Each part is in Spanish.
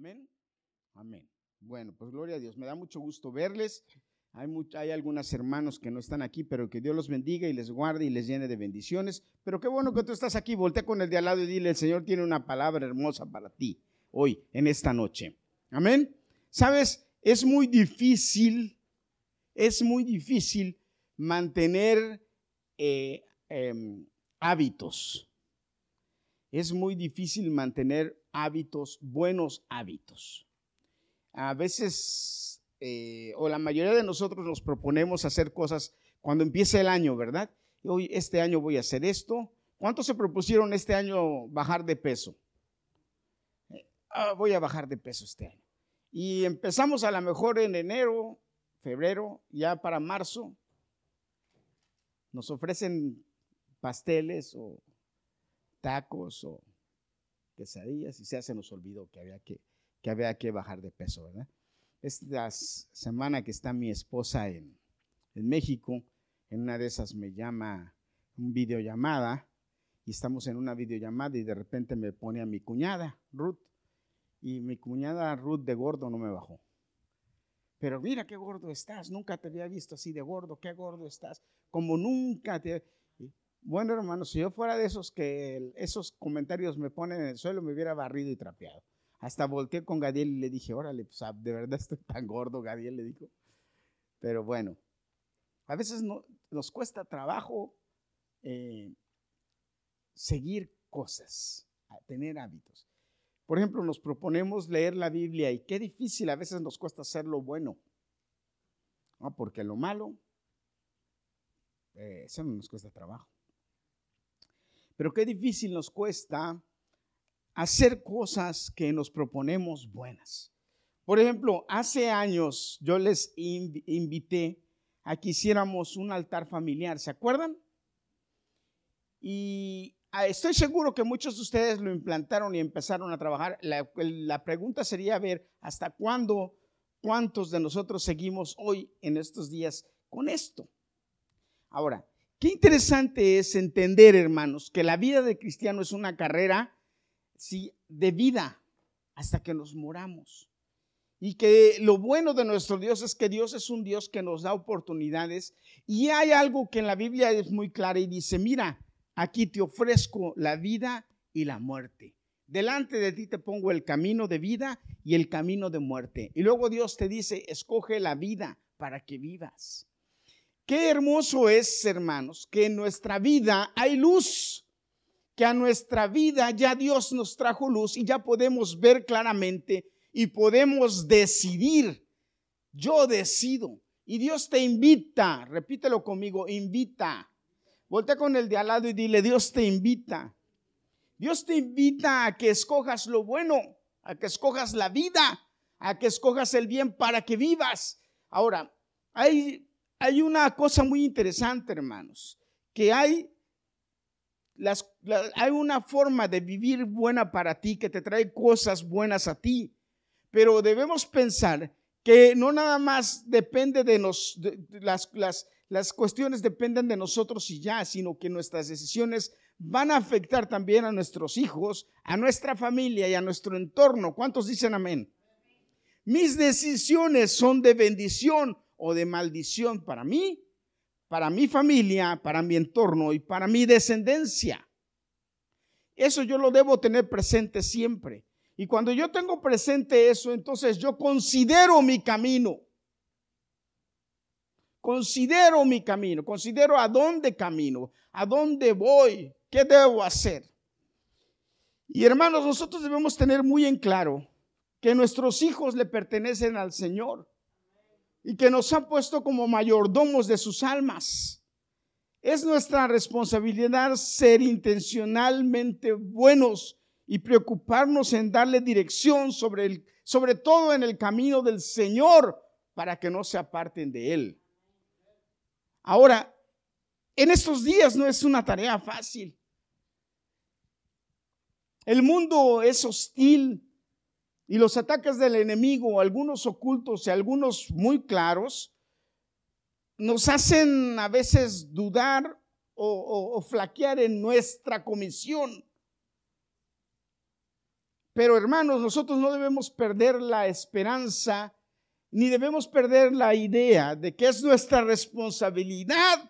Amén. Amén. Bueno, pues gloria a Dios. Me da mucho gusto verles. Hay, hay algunos hermanos que no están aquí, pero que Dios los bendiga y les guarde y les llene de bendiciones. Pero qué bueno que tú estás aquí. Voltea con el de al lado y dile, el Señor tiene una palabra hermosa para ti hoy, en esta noche. Amén. Sabes, es muy difícil, es muy difícil mantener eh, em, hábitos. Es muy difícil mantener hábitos, buenos hábitos. A veces, eh, o la mayoría de nosotros nos proponemos hacer cosas cuando empieza el año, ¿verdad? Hoy, este año voy a hacer esto. ¿Cuántos se propusieron este año bajar de peso? Eh, ah, voy a bajar de peso este año. Y empezamos a lo mejor en enero, febrero, ya para marzo, nos ofrecen pasteles o tacos o quesadillas y ya se nos olvidó que había que, que, había que bajar de peso, ¿verdad? Esta semana que está mi esposa en, en México, en una de esas me llama un videollamada y estamos en una videollamada y de repente me pone a mi cuñada, Ruth, y mi cuñada Ruth de gordo no me bajó. Pero mira qué gordo estás, nunca te había visto así de gordo, qué gordo estás, como nunca te... Bueno, hermano, si yo fuera de esos que esos comentarios me ponen en el suelo, me hubiera barrido y trapeado. Hasta volteé con Gadiel y le dije, órale, pues, ah, de verdad estoy tan gordo, Gadiel le dijo. Pero bueno, a veces no, nos cuesta trabajo eh, seguir cosas, tener hábitos. Por ejemplo, nos proponemos leer la Biblia y qué difícil a veces nos cuesta hacer lo bueno. Ah, porque lo malo, eh, eso no nos cuesta trabajo. Pero qué difícil nos cuesta hacer cosas que nos proponemos buenas. Por ejemplo, hace años yo les invité a que hiciéramos un altar familiar, ¿se acuerdan? Y Ah, estoy seguro que muchos de ustedes lo implantaron y empezaron a trabajar. La, pregunta sería ver hasta cuándo, cuántos de nosotros seguimos hoy en estos días con esto. Ahora, qué interesante es entender, hermanos, que la vida de cristiano es una carrera sí, de vida hasta que nos moramos. Y que lo bueno de nuestro Dios es que Dios es un Dios que nos da oportunidades. Y hay algo que en la Biblia es muy claro y dice, mira, Aquí te ofrezco la vida y la muerte. Delante de ti te pongo el camino de vida y el camino de muerte. Y luego Dios te dice, escoge la vida para que vivas. Qué hermoso es, hermanos, que en nuestra vida hay luz, que a nuestra vida ya Dios nos trajo luz y ya podemos ver claramente y podemos decidir. Yo decido. Y Dios te invita, repítelo conmigo, invita Voltea con el de al lado y dile, Dios te invita. Dios te invita a que escojas lo bueno, a que escojas la vida, a que escojas el bien para que vivas. Ahora, hay, hay una cosa muy interesante, hermanos, que hay, las, hay una forma de vivir buena para ti, que te trae cosas buenas a ti, pero debemos pensar que no nada más depende de, nos, las, las, las cuestiones dependen de nosotros y ya, sino que nuestras decisiones van a afectar también a nuestros hijos, a nuestra familia y a nuestro entorno. ¿Cuántos dicen amén? Mis decisiones son de bendición o de maldición para mí, para mi familia, para mi entorno y para mi descendencia. Eso yo lo debo tener presente siempre. Y cuando yo tengo presente eso, entonces yo considero mi camino. Considero mi camino, considero a dónde camino, a dónde voy, qué debo hacer. Y hermanos, nosotros debemos tener muy en claro que nuestros hijos le pertenecen al Señor y que nos ha puesto como mayordomos de sus almas. Es nuestra responsabilidad ser intencionalmente buenos y preocuparnos en darle dirección sobre, el, sobre todo en el camino del Señor para que no se aparten de Él. Ahora, en estos días no es una tarea fácil. El mundo es hostil y los ataques del enemigo, algunos ocultos y algunos muy claros, nos hacen a veces dudar o, flaquear en nuestra comisión. Pero hermanos, nosotros no debemos perder la esperanza ni debemos perder la idea de que es nuestra responsabilidad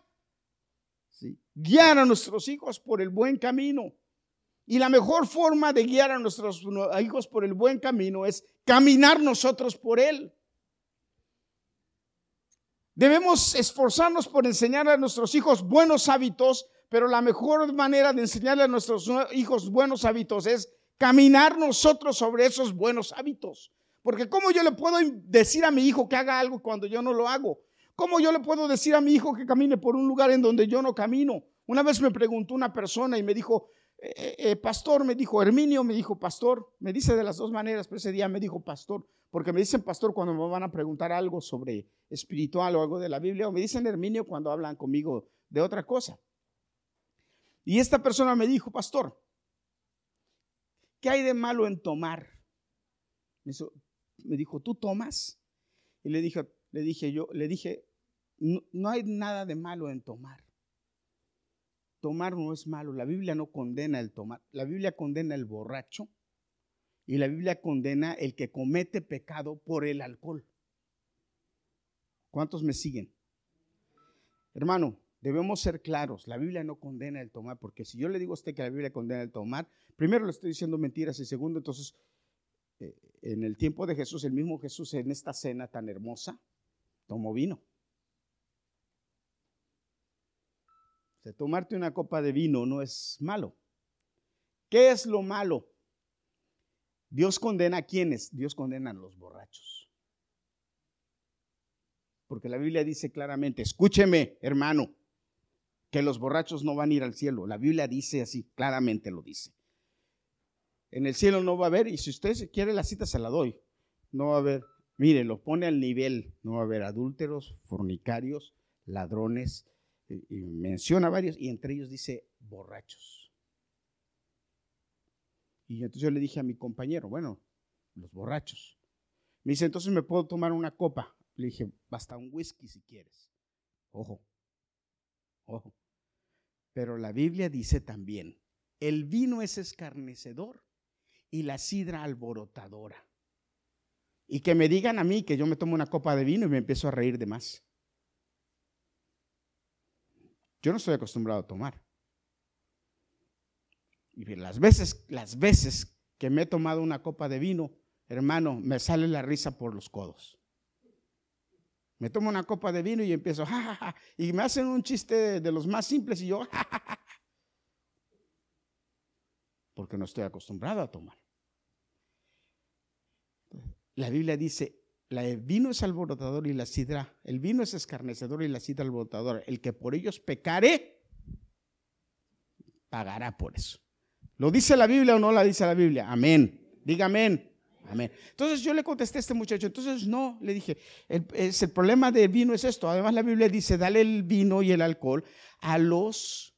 guiar a nuestros hijos por el buen camino. Y la mejor forma de guiar a nuestros hijos por el buen camino es caminar nosotros por él. Debemos esforzarnos por enseñar a nuestros hijos buenos hábitos, pero la mejor manera de enseñarle a nuestros hijos buenos hábitos es caminar nosotros sobre esos buenos hábitos. Porque ¿cómo yo le puedo decir a mi hijo que haga algo cuando yo no lo hago? ¿Cómo yo le puedo decir a mi hijo que camine por un lugar en donde yo no camino? Una vez me preguntó una persona y me dijo, eh, eh, pastor, me dijo, Herminio, me dijo, pastor, me dice de las dos maneras, pero ese día me dijo, pastor, porque me dicen pastor cuando me van a preguntar algo sobre espiritual o algo de la Biblia, o me dicen Herminio cuando hablan conmigo de otra cosa. Y esta persona me dijo, pastor, ¿qué hay de malo en tomar? Me dijo, ¿tú tomas? Y le dije, le dije yo, le dije, no, hay nada de malo en tomar. Tomar no es malo. La Biblia no condena el tomar. La Biblia condena el borracho y la Biblia condena el que comete pecado por el alcohol. ¿Cuántos me siguen? Hermano, debemos ser claros. La Biblia no condena el tomar, porque si yo le digo a usted que la Biblia condena el tomar, primero le estoy diciendo mentiras y segundo, entonces, eh, en el tiempo de Jesús, el mismo Jesús en esta cena tan hermosa, tomó vino. Tomarte una copa de vino no es malo. ¿Qué es lo malo? Dios condena a quienes? Dios condena a los borrachos. Porque la Biblia dice claramente, escúcheme, hermano, que los borrachos no van a ir al cielo. La Biblia dice así, claramente lo dice. En el cielo no va a haber, y si usted quiere la cita se la doy, no va a haber, mire, lo pone al nivel, no va a haber adúlteros, fornicarios, ladrones, y menciona varios, y entre ellos dice borrachos. Y entonces yo le dije a mi compañero, bueno, los borrachos. Me dice, entonces me puedo tomar una copa. Le dije, basta un whisky si quieres. Ojo, ojo. Pero la Biblia dice también, el vino es escarnecedor y la sidra alborotadora. Y que me digan a mí que yo me tomo una copa de vino y me empiezo a reír de más. Yo no estoy acostumbrado a tomar. Y las veces, las veces que me he tomado una copa de vino, hermano, me sale la risa por los codos. Me tomo una copa de vino y empiezo, ja, y me hacen un chiste de, los más simples y yo, porque no estoy acostumbrado a tomar. La Biblia dice, el vino es alborotador y la sidra, el vino es escarnecedor y la sidra alborotadora. El que por ellos pecare, pagará por eso. ¿Lo dice la Biblia o no la dice la Biblia? Amén. Diga amén. Amén. Entonces yo le contesté a este muchacho, entonces no, le dije, es, el problema del vino es esto. Además la Biblia dice, dale el vino y el alcohol a los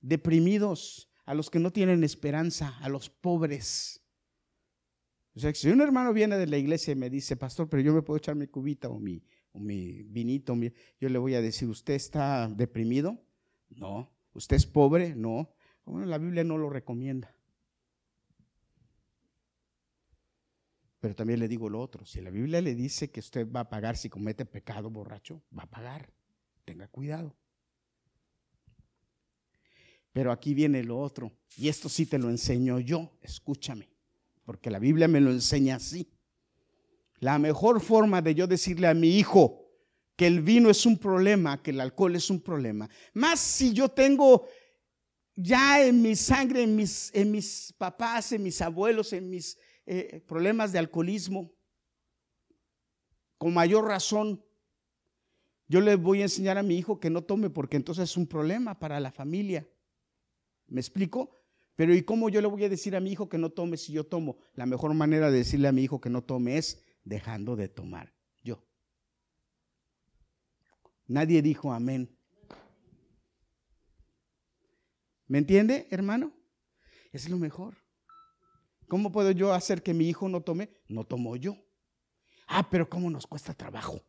deprimidos, a los que no tienen esperanza, a los pobres. O sea, si un hermano viene de la iglesia y me dice, pastor, pero yo me puedo echar mi cubita o mi, o mi vinito, yo le voy a decir, ¿usted está deprimido? No. ¿Usted es pobre? No. Bueno, la Biblia no lo recomienda. Pero también le digo lo otro, si la Biblia le dice que usted va a pagar si comete pecado borracho, va a pagar. Tenga cuidado. Pero aquí viene lo otro, y esto sí te lo enseño yo, escúchame porque la Biblia me lo enseña así. La mejor forma de yo decirle a mi hijo que el vino es un problema, que el alcohol es un problema, más si yo tengo ya en mi sangre, en mis, en mis papás, en mis abuelos, en mis eh, problemas de alcoholismo, con mayor razón, yo le voy a enseñar a mi hijo que no tome porque entonces es un problema para la familia. ¿Me explico? Pero ¿y cómo yo le voy a decir a mi hijo que no tome si yo tomo? La mejor manera de decirle a mi hijo que no tome es dejando de tomar yo. Nadie dijo amén. ¿Me entiende, hermano? Es lo mejor. ¿Cómo puedo yo hacer que mi hijo no tome? No tomo yo. Ah, pero ¿cómo nos cuesta trabajo?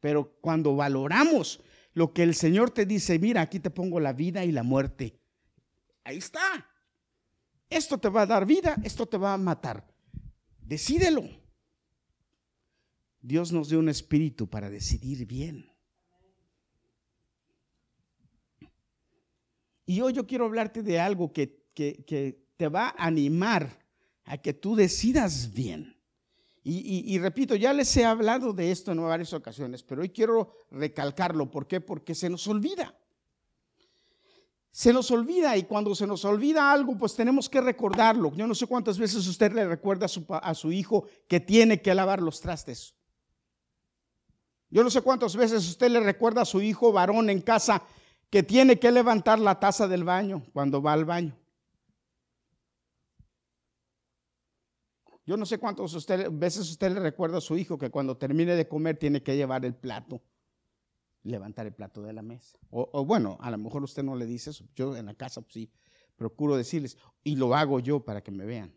Pero cuando valoramos lo que el Señor te dice, mira, aquí te pongo la vida y la muerte. Ahí está. Esto te va a dar vida, esto te va a matar. Decídelo. Dios nos dio un espíritu para decidir bien. Y hoy yo quiero hablarte de algo que, que, te va a animar a que tú decidas bien. Y, y, repito, ya les he hablado de esto en varias ocasiones, pero hoy quiero recalcarlo. ¿Por qué? Porque se nos olvida. Se nos olvida y cuando se nos olvida algo, pues tenemos que recordarlo. Yo no sé cuántas veces usted le recuerda a su, hijo que tiene que lavar los trastes. Yo no sé cuántas veces usted le recuerda a su hijo varón en casa que tiene que levantar la taza del baño cuando va al baño. Yo no sé cuántas veces usted le recuerda a su hijo que cuando termine de comer tiene que llevar el plato levantar el plato de la mesa. O, bueno, a lo mejor usted no le dice eso. Yo en la casa pues, sí procuro decirles y lo hago yo para que me vean.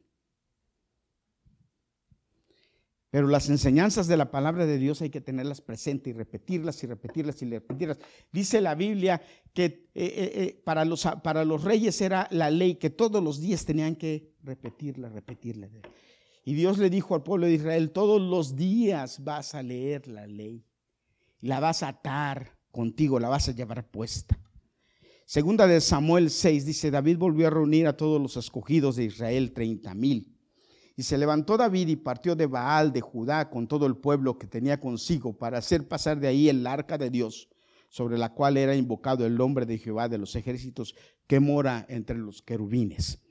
Pero las enseñanzas de la palabra de Dios hay que tenerlas presentes y repetirlas y repetirlas y repetirlas. Dice la Biblia que eh, eh, eh, para, los, para los reyes era la ley que todos los días tenían que repetirla, repetirla. Y Dios le dijo al pueblo de Israel, todos los días vas a leer la ley la vas a atar contigo, la vas a llevar puesta. Segunda de Samuel 6 dice, David volvió a reunir a todos los escogidos de Israel, treinta mil. Y se levantó David y partió de Baal, de Judá, con todo el pueblo que tenía consigo, para hacer pasar de ahí el arca de Dios, sobre la cual era invocado el nombre de Jehová de los ejércitos, que mora entre los querubines.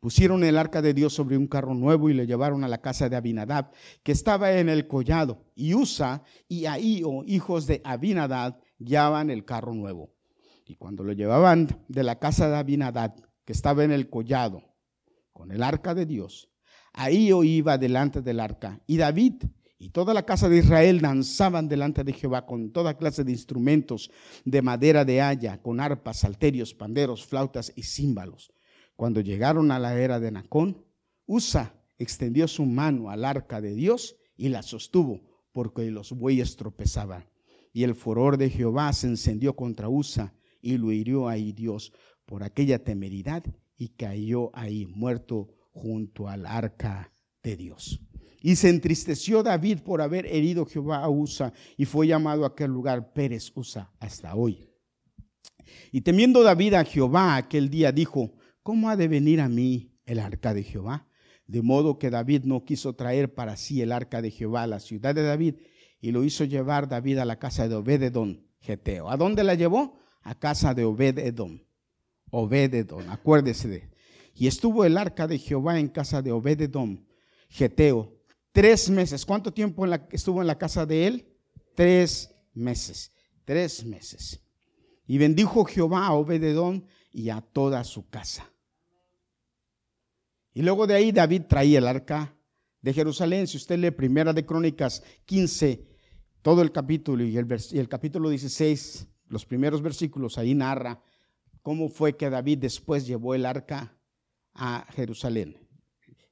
Pusieron el arca de Dios sobre un carro nuevo y le llevaron a la casa de Abinadab, que estaba en el collado. Y Usa y Ahío, hijos de Abinadab, guiaban el carro nuevo. Y cuando lo llevaban de la casa de Abinadab, que estaba en el collado, con el arca de Dios, Ahío iba delante del arca. Y David y toda la casa de Israel danzaban delante de Jehová con toda clase de instrumentos de madera de haya, con arpas, salterios, panderos, flautas y címbalos. Cuando llegaron a la era de Nacón, Usa extendió su mano al arca de Dios y la sostuvo, porque los bueyes tropezaban. Y el furor de Jehová se encendió contra Usa y lo hirió ahí Dios por aquella temeridad y cayó ahí muerto junto al arca de Dios. Y se entristeció David por haber herido Jehová a Usa y fue llamado a aquel lugar Pérez Usa hasta hoy. Y temiendo David a Jehová aquel día dijo, ¿cómo ha de venir a mí el arca de Jehová? De modo que David no quiso traer para sí el arca de Jehová a la ciudad de David y lo hizo llevar David a la casa de Obededón, Geteo. ¿A dónde la llevó? A casa de Obededón. Obededón, acuérdese de. Y estuvo el arca de Jehová en casa de Obededón, Geteo, tres meses. ¿Cuánto tiempo estuvo en la casa de él? Tres meses. Tres meses. Y bendijo Jehová a Obededón y a toda su casa. Y luego de ahí David traía el arca de Jerusalén. Si usted lee Primera de Crónicas 15, todo el capítulo y el, y el capítulo 16, los primeros versículos, ahí narra cómo fue que David después llevó el arca a Jerusalén.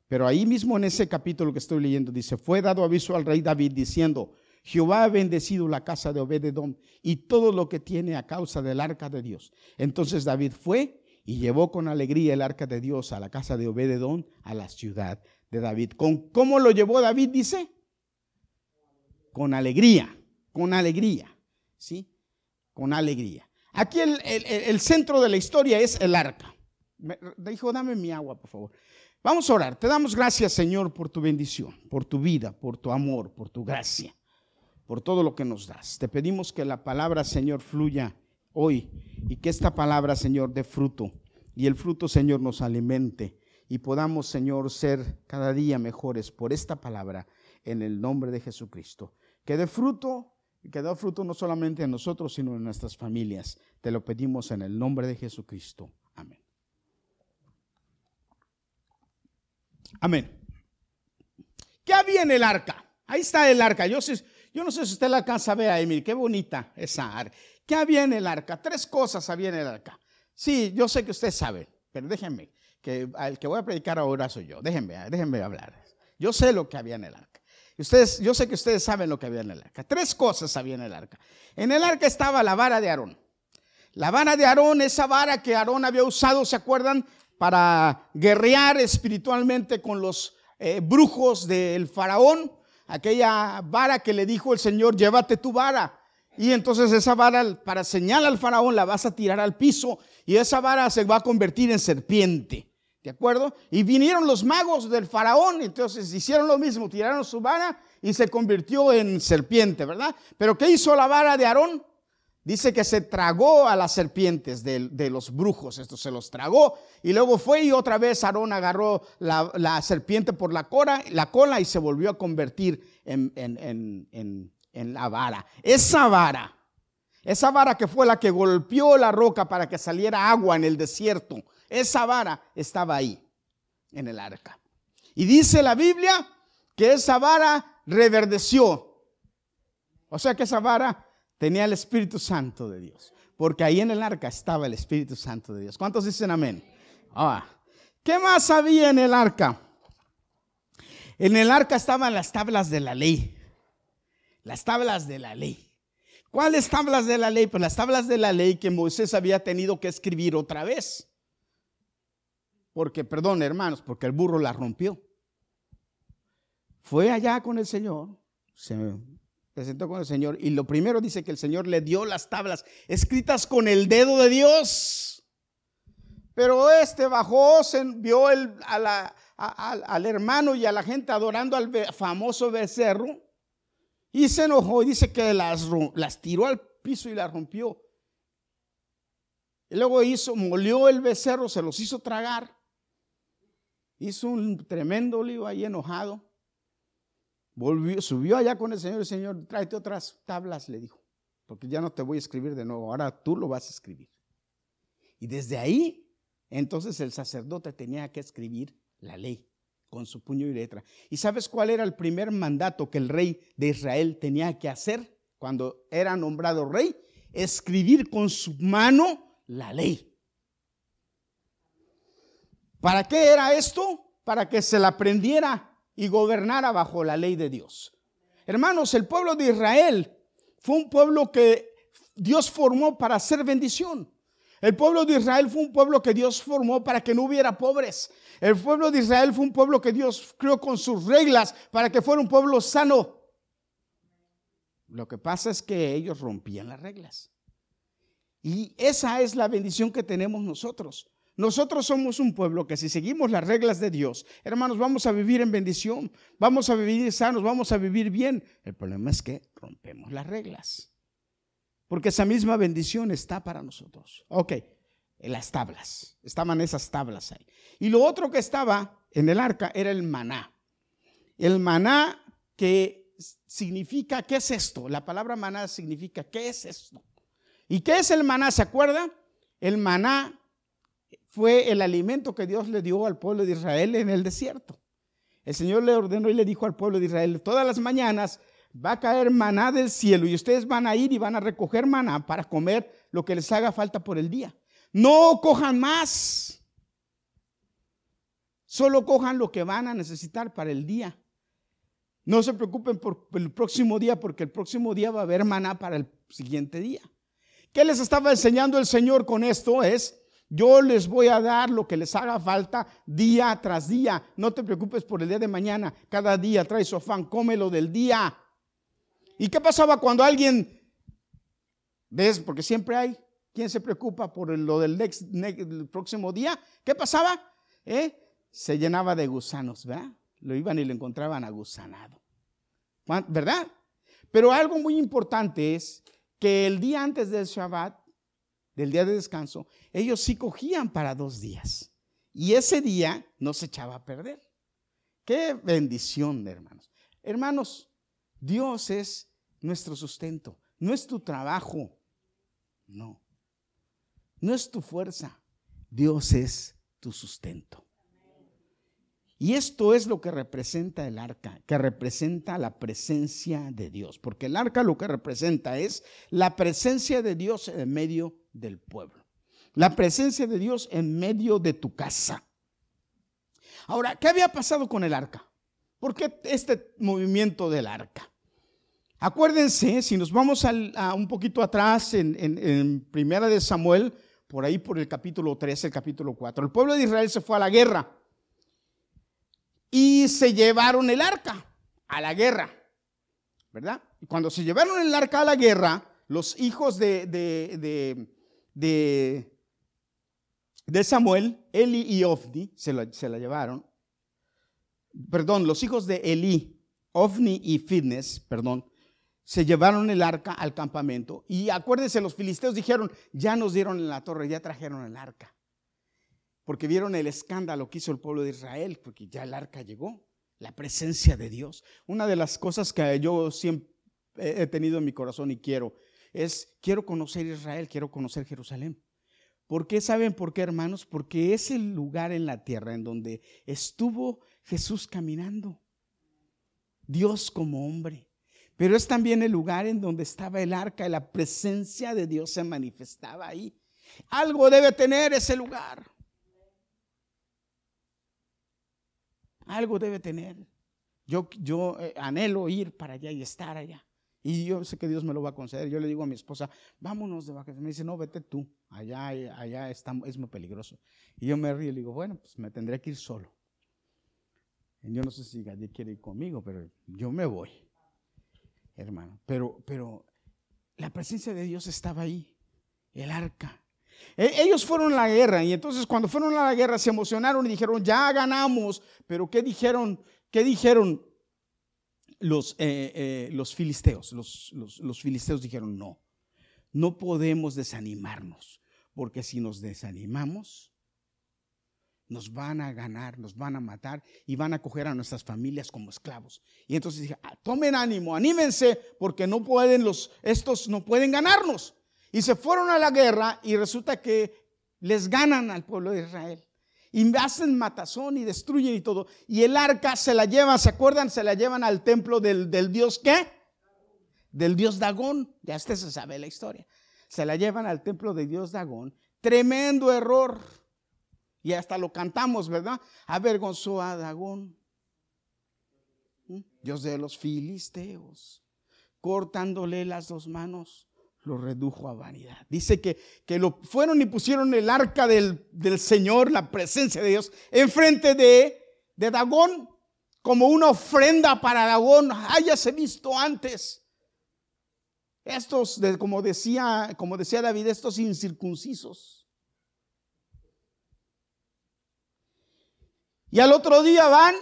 Pero ahí mismo en ese capítulo que estoy leyendo dice, fue dado aviso al rey David diciendo, Jehová ha bendecido la casa de Obededom y todo lo que tiene a causa del arca de Dios. Entonces David fue y llevó con alegría el arca de Dios a la casa de Obededón, a la ciudad de David. ¿Con, ¿Cómo lo llevó David? Dice, con alegría, con alegría, ¿sí? Con alegría. Aquí el, centro de la historia es el arca. Dijo, dame mi agua, por favor. Vamos a orar. Te damos gracias, Señor, por tu bendición, por tu vida, por tu amor, por tu gracia, por todo lo que nos das. Te pedimos que la palabra, Señor, fluya hoy y que esta palabra, Señor, dé fruto y el fruto, Señor, nos alimente y podamos, Señor, ser cada día mejores por esta palabra en el nombre de Jesucristo. Que dé fruto y que dé fruto no solamente en nosotros, sino en nuestras familias. Te lo pedimos en el nombre de Jesucristo. Amén. Amén. ¿Qué había en el arca? Ahí está el arca. Yo, no sé si usted la alcanza a ver qué bonita esa arca. ¿Qué había en el arca? Tres cosas había en el arca. Sí, yo sé que usted sabe, pero déjenme, que el que voy a predicar ahora soy yo. Déjenme, déjenme hablar. Yo sé lo que había en el arca. Ustedes, yo sé que ustedes saben lo que había en el arca. Tres cosas había en el arca. En el arca estaba la vara de Aarón. La vara de Aarón, esa vara que Aarón había usado, ¿se acuerdan? para guerrear espiritualmente con los eh, brujos del faraón, aquella vara que le dijo el Señor, llévate tu vara. Y entonces esa vara, para señalar al faraón, la vas a tirar al piso y esa vara se va a convertir en serpiente. ¿De acuerdo? Y vinieron los magos del faraón, entonces hicieron lo mismo, tiraron su vara y se convirtió en serpiente, ¿verdad? Pero ¿qué hizo la vara de Aarón? Dice que se tragó a las serpientes de, los brujos, esto se los tragó. Y luego fue y otra vez Aarón agarró la, serpiente por la cola, la cola y se volvió a convertir en, en la vara. Esa vara, esa vara que fue la que golpeó la roca para que saliera agua en el desierto, esa vara estaba ahí, en el arca. Y dice la Biblia que esa vara reverdeció. O sea que esa vara tenía el Espíritu Santo de Dios, porque ahí en el arca estaba el Espíritu Santo de Dios. ¿Cuántos dicen amén? Ah, ¿Qué más había en el arca? En el arca estaban las tablas de la ley. Las tablas de la ley. ¿Cuáles tablas de la ley? Pues las tablas de la ley que Moisés había tenido que escribir otra vez. Porque, perdón, hermanos, porque el burro la rompió. Fue allá con el Señor, se presentó con el Señor y lo primero dice que el Señor le dio las tablas escritas con el dedo de Dios. Pero este bajó, se vio al hermano y a la gente adorando al famoso becerro y se enojó y dice que las, las tiró al piso y las rompió. Y luego hizo, molió el becerro, se los hizo tragar. Hizo un tremendo lío ahí enojado. Volvió, subió allá con el Señor, el Señor, tráete otras tablas, le dijo, porque ya no te voy a escribir de nuevo, ahora tú lo vas a escribir. Y desde ahí, entonces el sacerdote tenía que escribir la ley con su puño y letra. ¿Y sabes cuál era el primer mandato que el rey de Israel tenía que hacer cuando era nombrado rey? Escribir con su mano la ley. ¿Para qué era esto? Para que se la aprendiera y gobernara bajo la ley de Dios. Hermanos, el pueblo de Israel fue un pueblo que Dios formó para hacer bendición. El pueblo de Israel fue un pueblo que Dios formó para que no hubiera pobres. El pueblo de Israel fue un pueblo que Dios creó con sus reglas para que fuera un pueblo sano. Lo que pasa es que ellos rompían las reglas. Y esa es la bendición que tenemos nosotros. Nosotros somos un pueblo que si seguimos las reglas de Dios, hermanos, vamos a vivir en bendición, vamos a vivir sanos, vamos a vivir bien. El problema es que rompemos las reglas. Porque esa misma bendición está para nosotros. Ok, en las tablas, estaban esas tablas ahí. Y lo otro que estaba en el arca era el maná. El maná que significa, ¿qué es esto? La palabra maná significa, ¿qué es esto? ¿Y qué es el maná? ¿Se acuerda? El maná fue el alimento que Dios le dio al pueblo de Israel en el desierto. El Señor le ordenó y le dijo al pueblo de Israel, todas las mañanas va a caer maná del cielo y ustedes van a ir y van a recoger maná para comer lo que les haga falta por el día. No cojan más. Solo cojan lo que van a necesitar para el día. No se preocupen por el próximo día porque el próximo día va a haber maná para el siguiente día. ¿Qué les estaba enseñando el Señor con esto? Es yo les voy a dar lo que les haga falta día tras día. No te preocupes por el día de mañana. Cada día trae su afán, cómelo del día. ¿Y qué pasaba cuando alguien, ves, porque siempre hay, ¿quién se preocupa por lo del próximo día? ¿Qué pasaba? ¿Eh? Se llenaba de gusanos, ¿verdad? Lo iban y lo encontraban agusanado. ¿Verdad? Pero algo muy importante es que el día antes del Shabbat del día de descanso, ellos sí cogían para dos días. Y ese día no se echaba a perder. Qué bendición, hermanos. Hermanos, Dios es nuestro sustento, no es tu trabajo, no. No es tu fuerza, Dios es tu sustento. Y esto es lo que representa el arca, que representa la presencia de Dios, porque el arca lo que representa es la presencia de Dios en medio del pueblo. La presencia de Dios en medio de tu casa. Ahora, ¿qué había pasado con el arca? ¿Por qué este movimiento del arca? Acuérdense, si nos vamos a un poquito atrás en, Primera de Samuel, por ahí por el capítulo 3, el capítulo 4. El pueblo de Israel se fue a la guerra y se llevaron el arca a la guerra, ¿verdad? Y cuando se llevaron el arca a la guerra, los hijos de, de, de, de, Samuel, Eli y Ofni, se se la llevaron. Perdón, los hijos de Eli, Ofni y Fitness, perdón, se llevaron el arca al campamento. Y acuérdense, los filisteos dijeron, ya nos dieron en la torre, ya trajeron el arca. Porque vieron el escándalo que hizo el pueblo de Israel, porque ya el arca llegó, la presencia de Dios. Una de las cosas que yo siempre he tenido en mi corazón y quiero es, quiero conocer Israel, quiero conocer Jerusalén. ¿Por qué saben por qué, hermanos? Porque es el lugar en la tierra en donde estuvo Jesús caminando. Dios como hombre. Pero es también el lugar en donde estaba el arca y la presencia de Dios se manifestaba ahí. Algo debe tener ese lugar. Algo debe tener. Yo, yo eh, anhelo ir para allá y estar allá. Y yo sé que Dios me lo va a conceder. Yo le digo a mi esposa, vámonos de vacaciones. Me dice, no, vete tú. Allá, allá está, es muy peligroso. Y yo me río y le digo, bueno, pues me tendré que ir solo. Yo no sé si Gadi quiere ir conmigo, pero yo me voy hermano. Pero, pero la presencia de Dios estaba ahí, el arca. E, ellos fueron a la guerra y entonces cuando fueron a la guerra se emocionaron y dijeron, ya ganamos. Pero ¿qué dijeron? ¿Qué dijeron los, eh, eh, los filisteos? Los, los filisteos dijeron, no, no podemos desanimarnos, porque si nos desanimamos, nos van a ganar, nos van a matar y van a coger a nuestras familias como esclavos. Y entonces dije, ah, tomen ánimo, anímense, porque no pueden los, estos no pueden ganarnos. Y se fueron a la guerra y resulta que les ganan al pueblo de Israel. Y hacen matazón y destruyen y todo. Y el arca se la llevan, ¿se acuerdan? Se la llevan al templo del, del dios qué? Del dios Dagón. Ya usted se sabe la historia. Se la llevan al templo del dios Dagón. Tremendo error y hasta lo cantamos, ¿verdad? Avergonzó a Dagón, Dios de los filisteos, cortándole las dos manos, lo redujo a vanidad. Dice que, que lo fueron y pusieron el arca del, del Señor, la presencia de Dios, enfrente de, de Dagón, como una ofrenda para Dagón. Hayase visto antes. Estos, como, decía, como decía David, estos incircuncisos Y al otro día van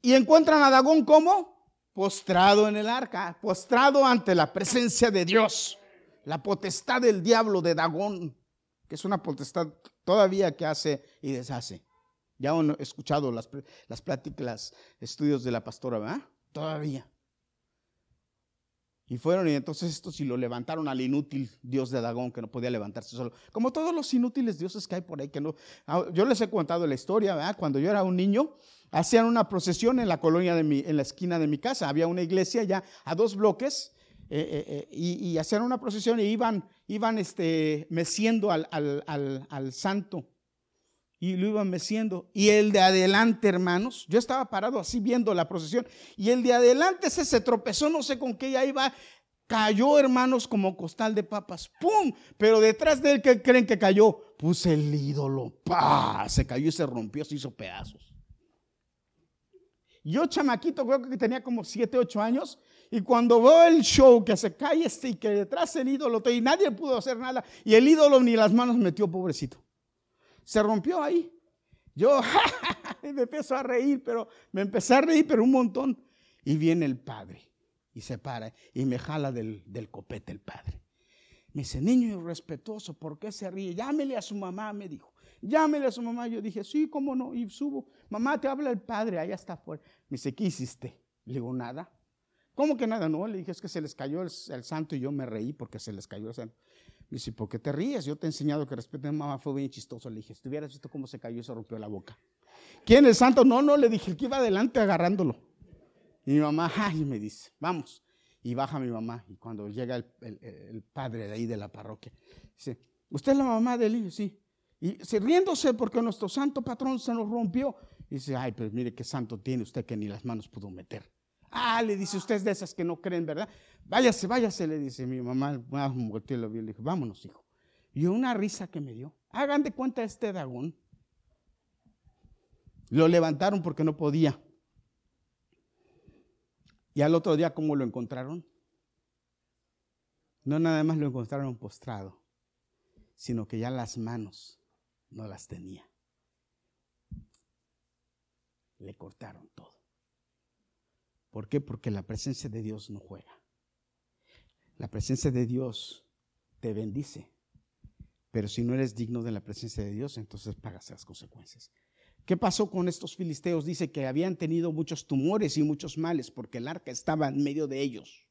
y encuentran a Dagón como postrado en el arca, postrado ante la presencia de Dios, la potestad del diablo de Dagón, que es una potestad todavía que hace y deshace. Ya han escuchado las, las pláticas, estudios de la pastora, ¿verdad? Todavía. Y fueron y entonces esto si lo levantaron al inútil dios de Dagón que no podía levantarse solo. Como todos los inútiles dioses que hay por ahí que no... Ah, yo les he contado la historia, ¿verdad? Cuando yo era un niño, hacían una procesión en la colonia de mi, en la esquina de mi casa. Había una iglesia ya a dos bloques eh, eh, eh, y, hacían una procesión y iban, iban este, meciendo al, al, al, al santo y lo iban meciendo. Y el de adelante, hermanos, yo estaba parado así viendo la procesión, y el de adelante se, tropezó, no sé con qué, ya iba, cayó, hermanos, como costal de papas, ¡pum! Pero detrás de él, ¿qué creen que cayó? Puse el ídolo, ¡pa! Se cayó y se rompió, se hizo pedazos. Yo, chamaquito, creo que tenía como 7, 8 años, y cuando veo el show que se cae este y que detrás el ídolo, y nadie pudo hacer nada, y el ídolo ni las manos metió, pobrecito se rompió ahí. Yo me empiezo a reír, pero me empecé a reír, pero un montón. Y viene el padre y se para y me jala del, del copete el padre. Me dice, niño irrespetuoso, ¿por qué se ríe? Llámele a su mamá, me dijo. Llámele a su mamá. Yo dije, sí, cómo no. Y subo. Mamá, te habla el padre, allá está afuera. Me dice, ¿qué hiciste? Le digo, nada. ¿Cómo que nada? No, le dije, es que se les cayó el, el santo y yo me reí porque se les cayó el santo. Dice, ¿por qué te ríes? Yo te he enseñado que respeten a mamá, fue bien chistoso. Le dije, si hubieras visto cómo se cayó y se rompió la boca. ¿Quién es santo? No, no, le dije, el que iba adelante agarrándolo. Y mi mamá, ay, me dice, vamos. Y baja mi mamá. Y cuando llega el, padre de ahí de la parroquia, dice, ¿usted es la mamá de él? Sí. Y se riéndose porque nuestro santo patrón se nos rompió. Y dice, ay, pues mire qué santo tiene usted que ni las manos pudo meter. Ah, le dice, usted de esas que no creen, ¿verdad? Váyase, váyase, le dice mi mamá. Ah, le dije, vámonos, hijo. Y una risa que me dio. Hagan de cuenta este Dagón. Lo levantaron porque no podía. Y al otro día, ¿cómo lo encontraron? No nada más lo encontraron postrado, sino que ya las manos no las tenía. Le cortaron todo. ¿Por qué? Porque la presencia de Dios no juega. La presencia de Dios te bendice. Pero si no eres digno de la presencia de Dios, entonces pagas las consecuencias. ¿Qué pasó con estos filisteos? Dice que habían tenido muchos tumores y muchos males porque el arca estaba en medio de ellos.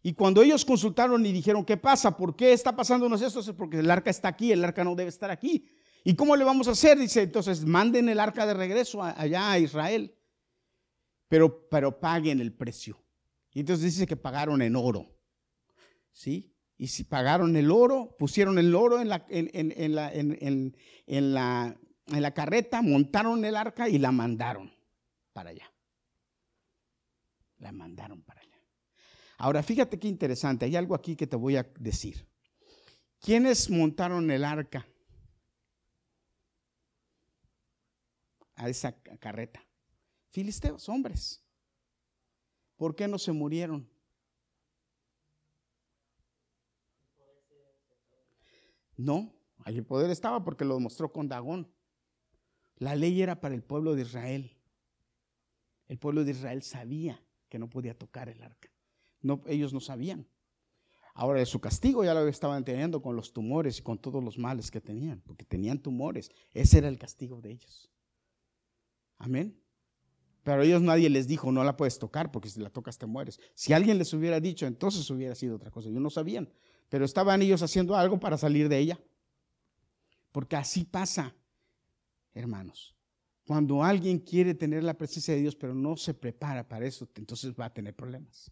Y cuando ellos consultaron y dijeron, ¿qué pasa? ¿Por qué está pasándonos esto? Es porque el arca está aquí, el arca no debe estar aquí. ¿Y cómo le vamos a hacer? Dice, entonces manden el arca de regreso allá a Israel, pero, pero paguen el precio. Y entonces dice que pagaron en oro. ¿Sí? Y si pagaron el oro, pusieron el oro en la, en, la, en la en la carreta, montaron el arca y la mandaron para allá. La mandaron para allá. Ahora, fíjate qué interesante, hay algo aquí que te voy a decir. ¿Quiénes montaron el arca a esa carreta? Filisteos, hombres. ¿Por qué no se murieron? No, allí el poder estaba porque lo mostró con Dagón. La ley era para el pueblo de Israel. El pueblo de Israel sabía que no podía tocar el arca. No, ellos no sabían. Ahora, su castigo ya lo estaban teniendo con los tumores y con todos los males que tenían, porque tenían tumores. Ese era el castigo de ellos. Amén. Pero ellos nadie les dijo, no la puedes tocar porque si la tocas te mueres. Si alguien les hubiera dicho, entonces hubiera sido otra cosa. Ellos no sabían, pero estaban ellos haciendo algo para salir de ella. Porque así pasa hermanos. Cuando alguien quiere tener la presencia de Dios, pero no se prepara para eso, entonces va a tener problemas.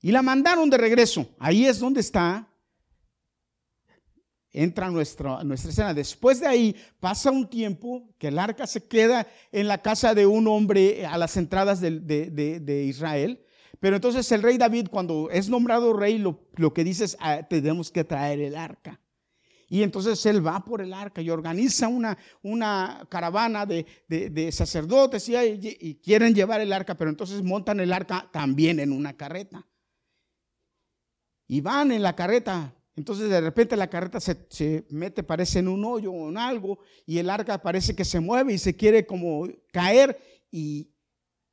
Y la mandaron de regreso. Ahí es donde está. Entra nuestra, nuestra escena. Después de ahí pasa un tiempo que el arca se queda en la casa de un hombre a las entradas de, de, Israel. Pero entonces el rey David, cuando es nombrado rey, lo, lo que dice es, ah, tenemos que traer el arca. Y entonces él va por el arca y organiza una, una caravana de, sacerdotes y, y, quieren llevar el arca, pero entonces montan el arca también en una carreta. Y van en la carreta. Entonces de repente la carreta se, mete, parece en un hoyo o en algo, y el arca parece que se mueve y se quiere como caer y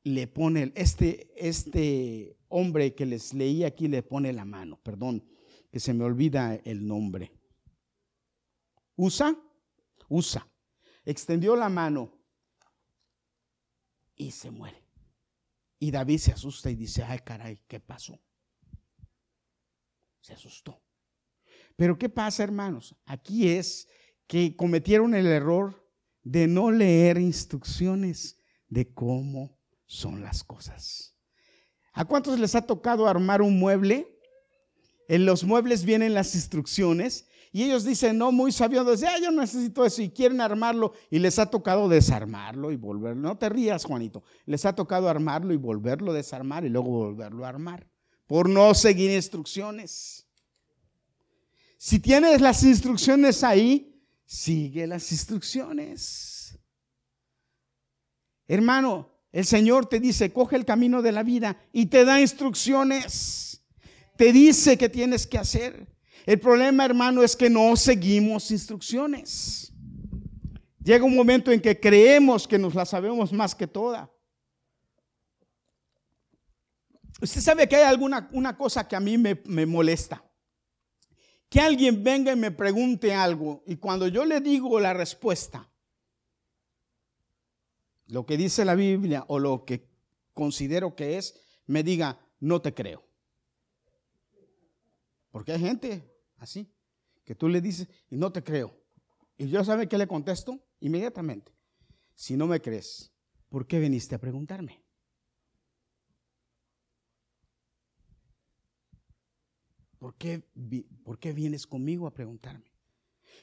le pone, este, este hombre que les leí aquí le pone la mano, perdón, que se me olvida el nombre. Usa, usa. Extendió la mano y se muere. Y David se asusta y dice, ay caray, ¿qué pasó? Se asustó. Pero ¿qué pasa, hermanos? Aquí es que cometieron el error de no leer instrucciones de cómo son las cosas. ¿A cuántos les ha tocado armar un mueble? En los muebles vienen las instrucciones y ellos dicen, no, muy sabios, ah, yo necesito eso y quieren armarlo y les ha tocado desarmarlo y volverlo. No te rías, Juanito. Les ha tocado armarlo y volverlo a desarmar y luego volverlo a armar por no seguir instrucciones. Si tienes las instrucciones ahí, sigue las instrucciones. Hermano, el Señor te dice, coge el camino de la vida y te da instrucciones. Te dice qué tienes que hacer. El problema, hermano, es que no seguimos instrucciones. Llega un momento en que creemos que nos la sabemos más que toda. Usted sabe que hay alguna una cosa que a mí me molesta. Que alguien venga y me pregunte algo y cuando yo le digo la respuesta, lo que dice la Biblia o lo que considero que es, me diga, no te creo. Porque hay gente así, que tú le dices y no te creo. Y yo sabe qué le contesto inmediatamente. Si no me crees, ¿por qué viniste a preguntarme? ¿Por qué, ¿Por qué vienes conmigo a preguntarme?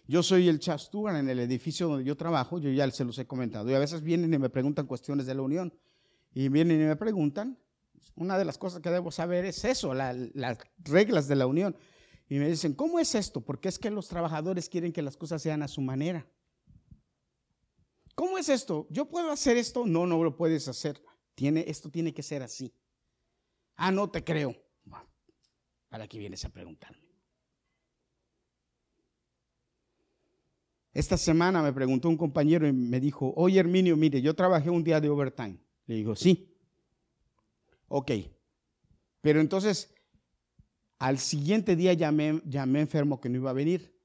Yo soy el chastugan en el edificio donde yo trabajo, yo ya se los he comentado, y a veces vienen y me preguntan cuestiones de la unión, y vienen y me preguntan, una de las cosas que debo saber es eso, las reglas de la unión. Y me dicen, ¿cómo es esto? Porque es que los trabajadores quieren que las cosas sean a su manera. ¿Cómo es esto? ¿Yo puedo hacer esto? No, no lo puedes hacer. Tiene, esto tiene que ser así. Ah, no te creo. ¿Para qué vienes a preguntarme? Esta semana me preguntó un compañero y me dijo, oye Herminio, mire, yo trabajé un día de overtime. Le digo, sí. Ok. Pero entonces, al siguiente día llamé, llamé enfermo que no iba a venir.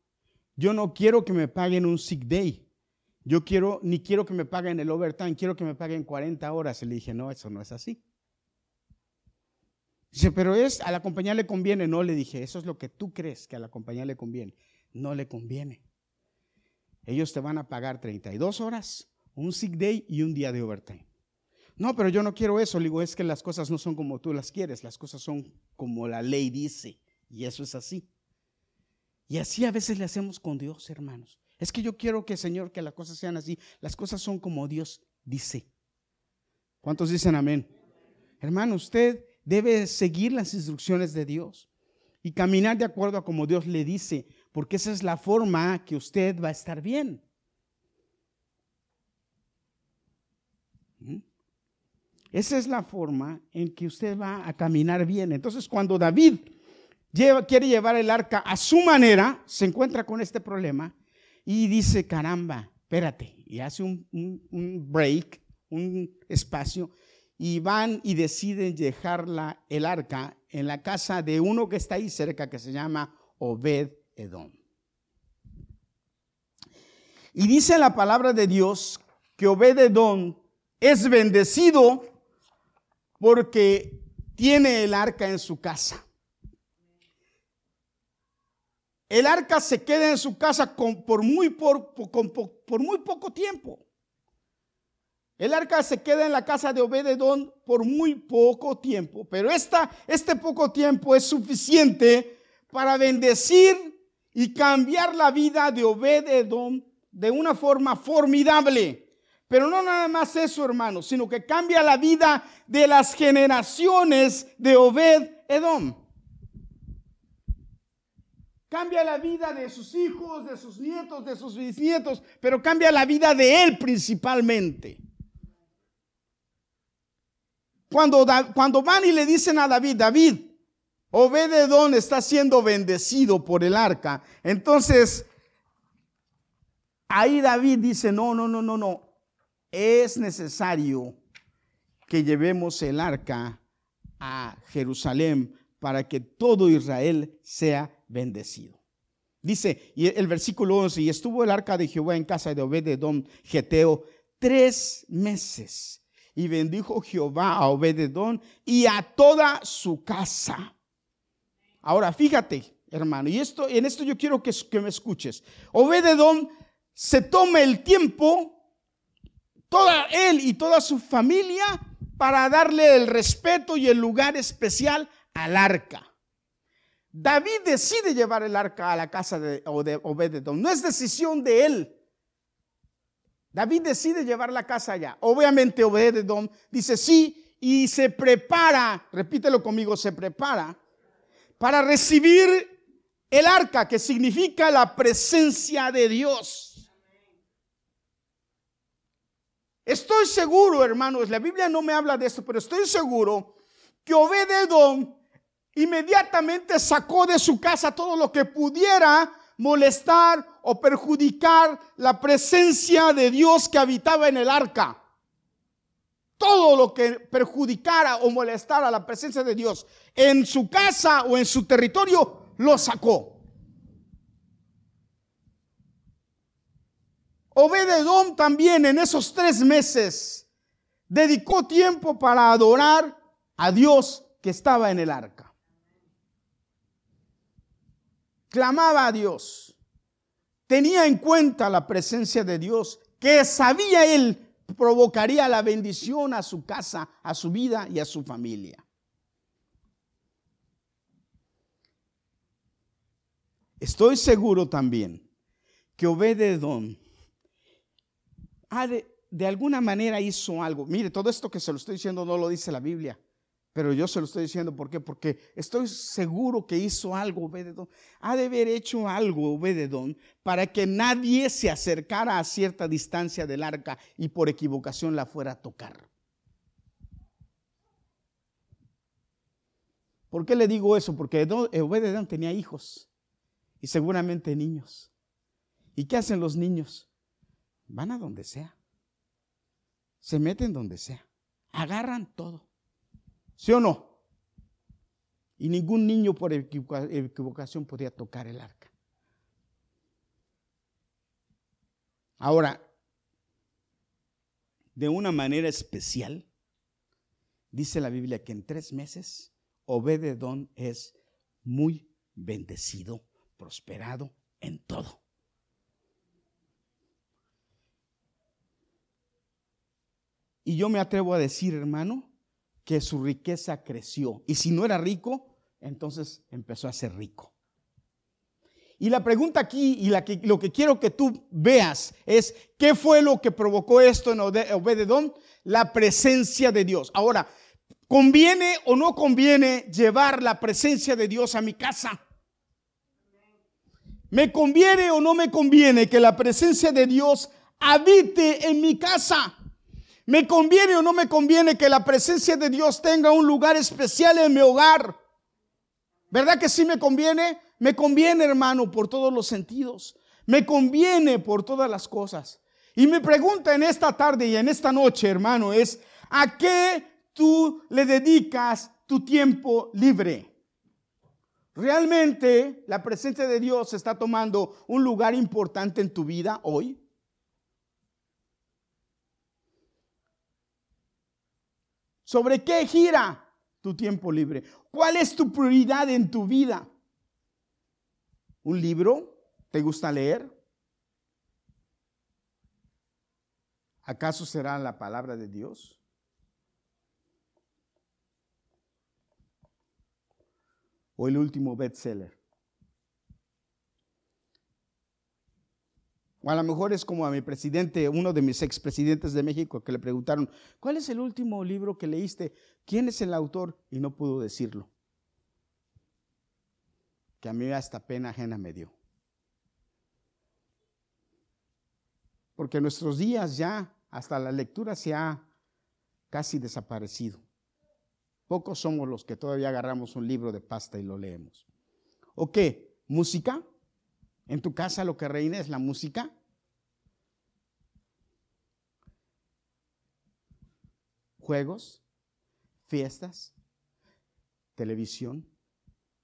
Yo no quiero que me paguen un sick day. Yo quiero, ni quiero que me paguen el overtime, quiero que me paguen 40 horas. Y le dije, no, eso no es así. Dice, pero es, a la compañía le conviene. No, le dije, eso es lo que tú crees que a la compañía le conviene. No le conviene. Ellos te van a pagar 32 horas, un sick day y un día de overtime. No, pero yo no quiero eso. Le digo, es que las cosas no son como tú las quieres, las cosas son como la ley dice. Y eso es así. Y así a veces le hacemos con Dios, hermanos. Es que yo quiero que, Señor, que las cosas sean así. Las cosas son como Dios dice. ¿Cuántos dicen amén? Hermano, usted debe seguir las instrucciones de Dios y caminar de acuerdo a como Dios le dice, porque esa es la forma que usted va a estar bien. ¿Mm? Esa es la forma en que usted va a caminar bien. Entonces, cuando David quiere llevar el arca a su manera, se encuentra con este problema y dice, caramba, espérate, y hace un, un break, un espacio, y van y deciden dejar el arca en la casa de uno que está ahí cerca, que se llama Obed Edom. Y dice la palabra de Dios que Obed Edom es bendecido porque tiene el arca en su casa. El arca se queda en su casa por, muy por muy poco tiempo. El arca se queda en la casa de Obededón por muy poco tiempo, pero este poco tiempo es suficiente para bendecir y cambiar la vida de Obededón de una forma formidable. Pero no nada más eso, hermanos, sino que cambia la vida de las generaciones de Obed Edom. Cambia la vida de sus hijos, de sus nietos, de sus bisnietos, pero cambia la vida de él principalmente. Cuando, cuando van y le dicen a David, David, Obededón está siendo bendecido por el arca. Entonces, ahí David dice, no, no, no, no, no. Es necesario que llevemos el arca a Jerusalén para que todo Israel sea bendecido. Dice y el versículo 11, y estuvo el arca de Jehová en casa de Obededón, Geteo, tres meses y bendijo Jehová a Obededón y a toda su casa. Ahora, fíjate, hermano, y esto, en esto yo quiero que, me escuches. Obededón se toma el tiempo, toda él y toda su familia, para darle el respeto y el lugar especial al arca. David decide llevar el arca a la casa de Obededón. No es decisión de él. David decide llevar la casa allá. Obviamente Obededom dice sí y se prepara, repítelo conmigo, se prepara para recibir el arca, que significa la presencia de Dios. Estoy seguro, hermanos, la Biblia no me habla de esto, pero estoy seguro que Obededom inmediatamente sacó de su casa todo lo que pudiera molestar o perjudicar la presencia de Dios que habitaba en el arca. Todo lo que perjudicara o molestara la presencia de Dios en su casa o en su territorio, lo sacó. Obededón también en esos tres meses dedicó tiempo para adorar a Dios que estaba en el arca clamaba a Dios, tenía en cuenta la presencia de Dios, que sabía él provocaría la bendición a su casa, a su vida y a su familia. Estoy seguro también que Obededón de, de alguna manera hizo algo. Mire, todo esto que se lo estoy diciendo no lo dice la Biblia. Pero yo se lo estoy diciendo, ¿por qué? Porque estoy seguro que hizo algo Obededón. Ha de haber hecho algo Obededón para que nadie se acercara a cierta distancia del arca y por equivocación la fuera a tocar. ¿Por qué le digo eso? Porque Obededón tenía hijos y seguramente niños. ¿Y qué hacen los niños? Van a donde sea. Se meten donde sea. Agarran todo. ¿Sí o no? Y ningún niño por equivocación podía tocar el arca. Ahora, de una manera especial, dice la Biblia que en tres meses Obededón es muy bendecido, prosperado en todo. Y yo me atrevo a decir, hermano, que su riqueza creció. Y si no era rico, entonces empezó a ser rico. Y la pregunta aquí y la que, lo que quiero que tú veas es, ¿qué fue lo que provocó esto en Obededón? La presencia de Dios. Ahora, ¿conviene o no conviene llevar la presencia de Dios a mi casa? ¿Me conviene o no me conviene que la presencia de Dios habite en mi casa? ¿Me conviene o no me conviene que la presencia de Dios tenga un lugar especial en mi hogar? ¿Verdad que sí me conviene? Me conviene, hermano, por todos los sentidos. Me conviene por todas las cosas. Y mi pregunta en esta tarde y en esta noche, hermano, es, ¿a qué tú le dedicas tu tiempo libre? ¿Realmente la presencia de Dios está tomando un lugar importante en tu vida hoy? ¿Sobre qué gira tu tiempo libre? ¿Cuál es tu prioridad en tu vida? ¿Un libro? ¿Te gusta leer? ¿Acaso será la palabra de Dios? ¿O el último bestseller? O a lo mejor es como a mi presidente, uno de mis expresidentes de México, que le preguntaron, ¿cuál es el último libro que leíste? ¿Quién es el autor? Y no pudo decirlo. Que a mí hasta pena ajena me dio. Porque nuestros días ya hasta la lectura se ha casi desaparecido. Pocos somos los que todavía agarramos un libro de pasta y lo leemos. ¿O qué? ¿Música? En tu casa lo que reina es la música. Juegos, fiestas, televisión,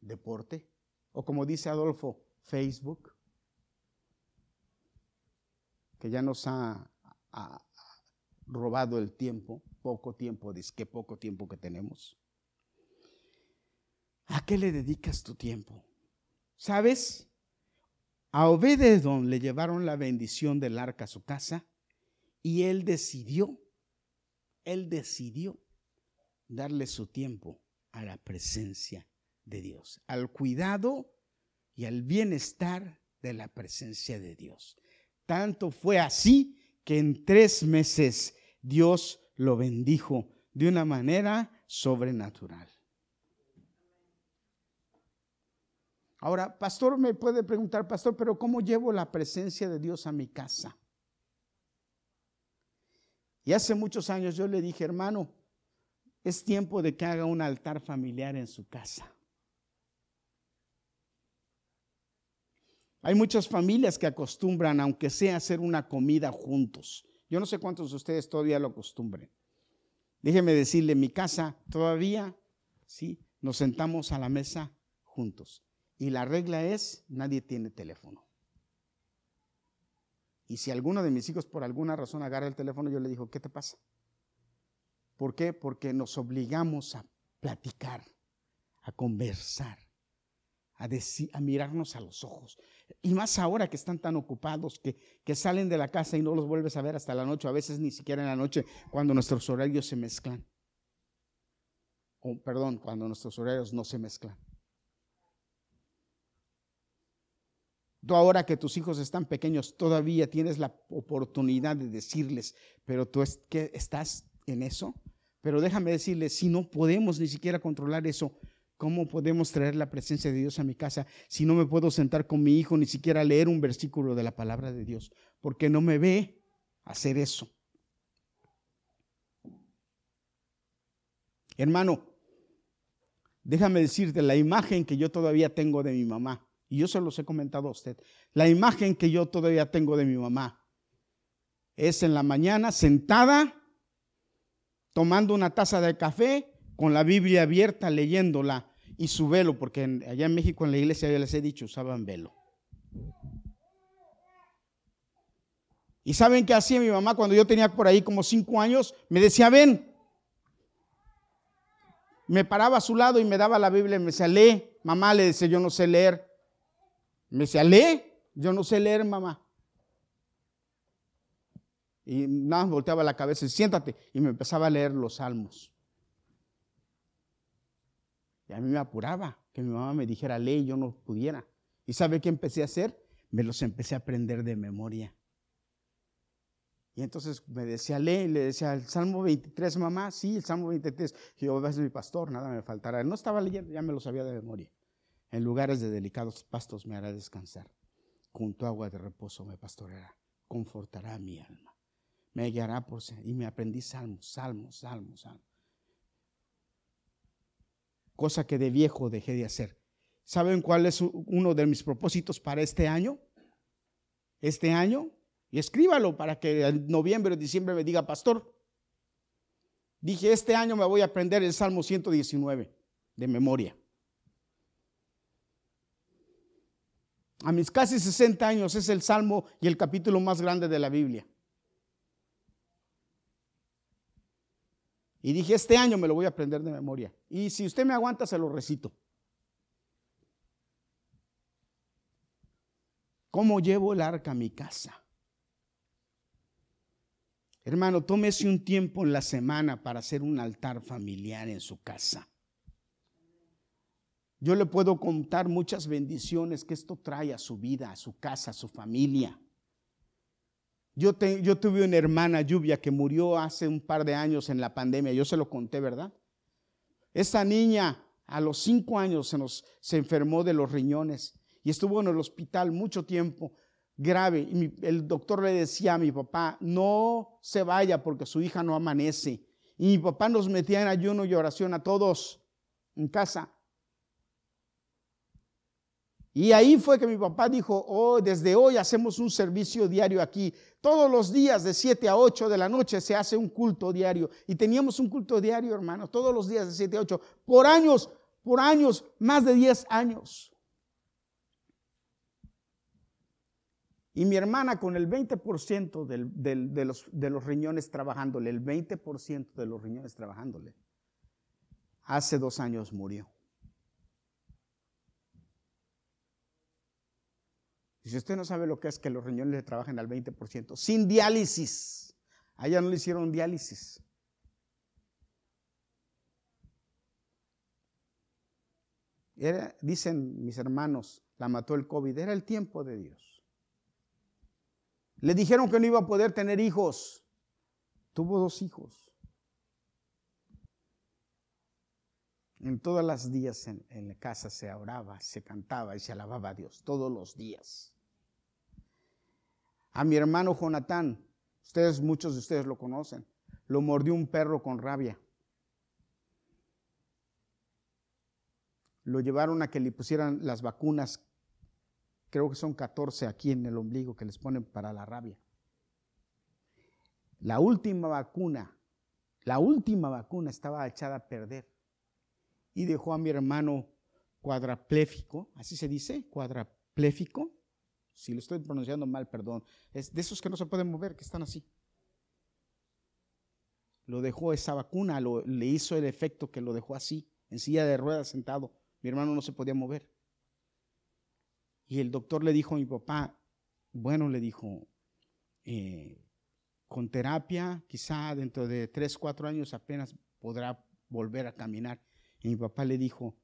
deporte, o como dice Adolfo, Facebook, que ya nos ha, robado el tiempo, poco tiempo, dice que poco tiempo que tenemos. ¿A qué le dedicas tu tiempo? ¿Sabes? A Obededón le llevaron la bendición del arca a su casa y él decidió, él decidió darle su tiempo a la presencia de Dios, al cuidado y al bienestar de la presencia de Dios. Tanto fue así que en tres meses Dios lo bendijo de una manera sobrenatural. Ahora, pastor me puede preguntar, pastor, pero ¿cómo llevo la presencia de Dios a mi casa? Y hace muchos años yo le dije, hermano, es tiempo de que haga un altar familiar en su casa. Hay muchas familias que acostumbran, aunque sea hacer una comida juntos. Yo no sé cuántos de ustedes todavía lo acostumbren. Déjeme decirle, en mi casa todavía, sí, nos sentamos a la mesa juntos. Y la regla es, nadie tiene teléfono. Y si alguno de mis hijos por alguna razón agarra el teléfono, yo le digo, ¿qué te pasa? ¿Por qué? Porque nos obligamos a platicar, a conversar, a, decir, a mirarnos a los ojos. Y más ahora que están tan ocupados, que, salen de la casa y no los vuelves a ver hasta la noche, a veces ni siquiera en la noche, cuando nuestros horarios se mezclan. O, perdón, cuando nuestros horarios no se mezclan. Tú ahora que tus hijos están pequeños, todavía tienes la oportunidad de decirles, pero tú es, que estás en eso. Pero déjame decirle, si no podemos ni siquiera controlar eso, ¿cómo podemos traer la presencia de Dios a mi casa si no me puedo sentar con mi hijo ni siquiera leer un versículo de la palabra de Dios? Porque no me ve hacer eso. Hermano, déjame decirte la imagen que yo todavía tengo de mi mamá, y yo se los he comentado a usted, la imagen que yo todavía tengo de mi mamá es en la mañana sentada tomando una taza de café con la Biblia abierta, leyéndola y su velo, porque allá en México en la iglesia ya les he dicho, usaban velo. ¿Y saben qué hacía mi mamá cuando yo tenía por ahí como cinco años? Me decía, ven. Me paraba a su lado y me daba la Biblia y me decía, lee. Mamá le decía, yo no sé leer. Me decía, lee. Yo no sé leer, mamá. Y nada más volteaba la cabeza y siéntate. Y me empezaba a leer los salmos. Y a mí me apuraba que mi mamá me dijera, lee, y yo no pudiera. ¿Y sabe qué empecé a hacer? Me los empecé a aprender de memoria. Y entonces me decía, lee, le decía, el Salmo 23, mamá, sí, el Salmo 23. Y yo, es mi pastor, nada me faltará. No estaba leyendo, ya me lo sabía de memoria. En lugares de delicados pastos me hará descansar. Junto a agua de reposo me pastoreará. Confortará mi alma me guiará por y me aprendí salmos, salmos, salmos, salmos. Cosa que de viejo dejé de hacer. ¿Saben cuál es uno de mis propósitos para este año? Este año, y escríbalo para que en noviembre o diciembre me diga, pastor, dije, este año me voy a aprender el Salmo 119 de memoria. A mis casi 60 años es el Salmo y el capítulo más grande de la Biblia. Y dije, este año me lo voy a aprender de memoria. Y si usted me aguanta, se lo recito. ¿Cómo llevo el arca a mi casa? Hermano, tómese un tiempo en la semana para hacer un altar familiar en su casa. Yo le puedo contar muchas bendiciones que esto trae a su vida, a su casa, a su familia. Yo, tuve una hermana lluvia que murió hace un par de años en la pandemia, yo se lo conté, ¿verdad? Esa niña a los cinco años se, nos, enfermó de los riñones y estuvo en el hospital mucho tiempo grave. Y el doctor le decía a mi papá, no se vaya porque su hija no amanece. Y mi papá nos metía en ayuno y oración a todos en casa. Y ahí fue que mi papá dijo, oh, desde hoy hacemos un servicio diario aquí. Todos los días de 7 a 8 de la noche se hace un culto diario. Y teníamos un culto diario, hermanos, todos los días de 7 a 8, por años, por años, más de 10 años. Y mi hermana con el 20% de, los, de los riñones trabajándole, el 20% de los riñones trabajándole, hace dos años murió. Y si usted no sabe lo que es que los riñones le trabajen al 20%, sin diálisis. A ella no le hicieron diálisis. dicen mis hermanos, la mató el COVID, era el tiempo de Dios. Le dijeron que no iba a poder tener hijos. Tuvo dos hijos. En todos los días en, en la casa se oraba, se cantaba y se alababa a Dios, todos los días a mi hermano Jonatán. Ustedes, muchos de ustedes lo conocen. Lo mordió un perro con rabia. Lo llevaron a que le pusieran las vacunas, creo que son 14 aquí en el ombligo que les ponen para la rabia. La última vacuna, la última vacuna estaba echada a perder y dejó a mi hermano cuadrapléfico, así se dice, cuadrapléfico, si lo estoy pronunciando mal, perdón. Es de esos que no se pueden mover, que están así. Lo dejó esa vacuna, le hizo el efecto que lo dejó así, en silla de ruedas sentado. Mi hermano no se podía mover. Y el doctor le dijo a mi papá, bueno, le dijo, eh, con terapia, quizá dentro de tres, cuatro años apenas podrá volver a caminar. Y mi papá le dijo,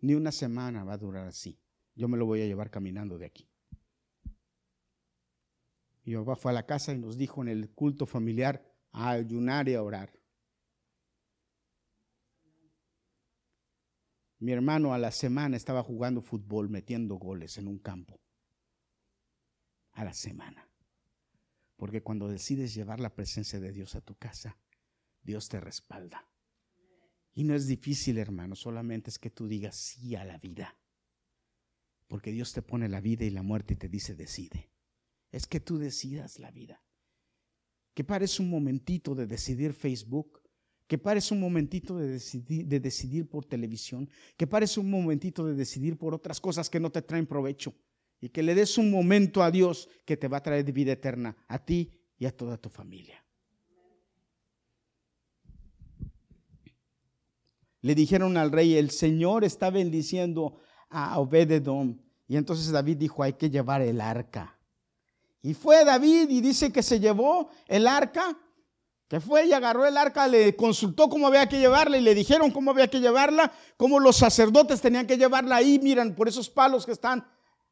ni una semana va a durar así. Yo me lo voy a llevar caminando de aquí. Y Jehová fue a la casa y nos dijo en el culto familiar a ayunar y a orar. Mi hermano a la semana estaba jugando fútbol, metiendo goles en un campo. A la semana. Porque cuando decides llevar la presencia de Dios a tu casa, Dios te respalda. Y no es difícil, hermano, solamente es que tú digas sí a la vida. Porque Dios te pone la vida y la muerte y te dice decide. Es que tú decidas la vida. Que pares un momentito de decidir Facebook, que pares un momentito de decidir, de decidir por televisión, que pares un momentito de decidir por otras cosas que no te traen provecho y que le des un momento a Dios que te va a traer vida eterna a ti y a toda tu familia. Le dijeron al rey, el Señor está bendiciendo a Obededom. Y entonces David dijo, hay que llevar el arca. Y fue David y dice que se llevó el arca que fue y agarró el arca, le consultó cómo había que llevarla y le dijeron cómo había que llevarla, cómo los sacerdotes tenían que llevarla ahí, miran, por esos palos que están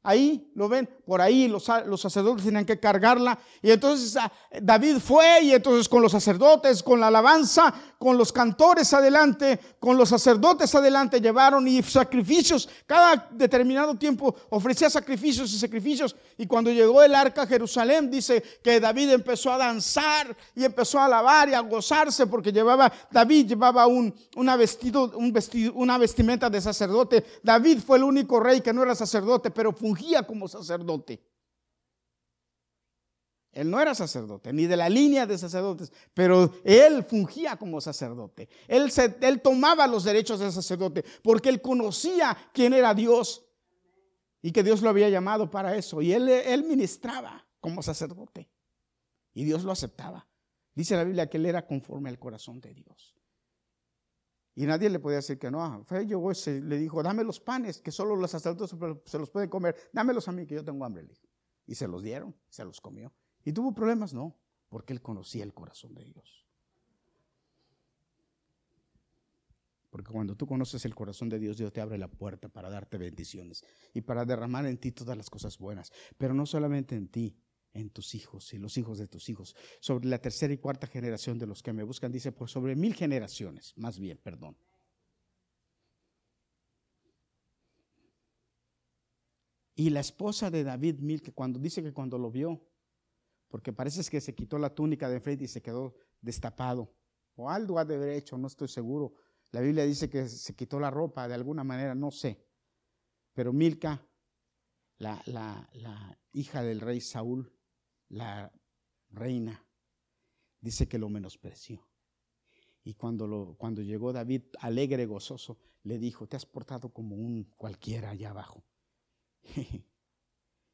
Ahí, ¿lo ven? Por ahí los, sacerdotes tenían que cargarla. Y entonces ah, David fue y entonces con los sacerdotes, con la alabanza, con los cantores adelante, con los sacerdotes adelante llevaron y sacrificios. Cada determinado tiempo ofrecía sacrificios y sacrificios. Y cuando llegó el arca a Jerusalén, dice que David empezó a danzar y empezó a alabar y a gozarse porque llevaba, David llevaba un, una, vestido, un vestido, una vestimenta de sacerdote. David fue el único rey que no era sacerdote, pero como sacerdote. Él no era sacerdote, ni de la línea de sacerdotes, pero él fungía como sacerdote. Él, él tomaba los derechos de sacerdote porque él conocía quién era Dios y que Dios lo había llamado para eso. Y él, él ministraba como sacerdote y Dios lo aceptaba. Dice la Biblia que él era conforme al corazón de Dios. Y nadie le podía decir que no. Fue llegó y le dijo, dame los panes, que solo los sacerdotes se los pueden comer. Dámelos a mí, que yo tengo hambre. Y se los dieron, se los comió. ¿Y tuvo problemas? No, porque él conocía el corazón de Dios. Porque cuando tú conoces el corazón de Dios, Dios te abre la puerta para darte bendiciones y para derramar en ti todas las cosas buenas. Pero no solamente en ti, en tus hijos y los hijos de tus hijos. Sobre la tercera y cuarta generación de los que me buscan, dice, por sobre mil generaciones, más bien, perdón. Y la esposa de David Mil, que cuando dice que cuando lo vio, porque parece que se quitó la túnica de frente y se quedó destapado, o algo ha de haber hecho, no estoy seguro. La Biblia dice que se quitó la ropa de alguna manera, no sé. Pero Milca, la, la, la hija del rey Saúl, la reina, dice que lo menospreció. Y cuando, lo, cuando llegó David, alegre, gozoso, le dijo, te has portado como un cualquiera allá abajo.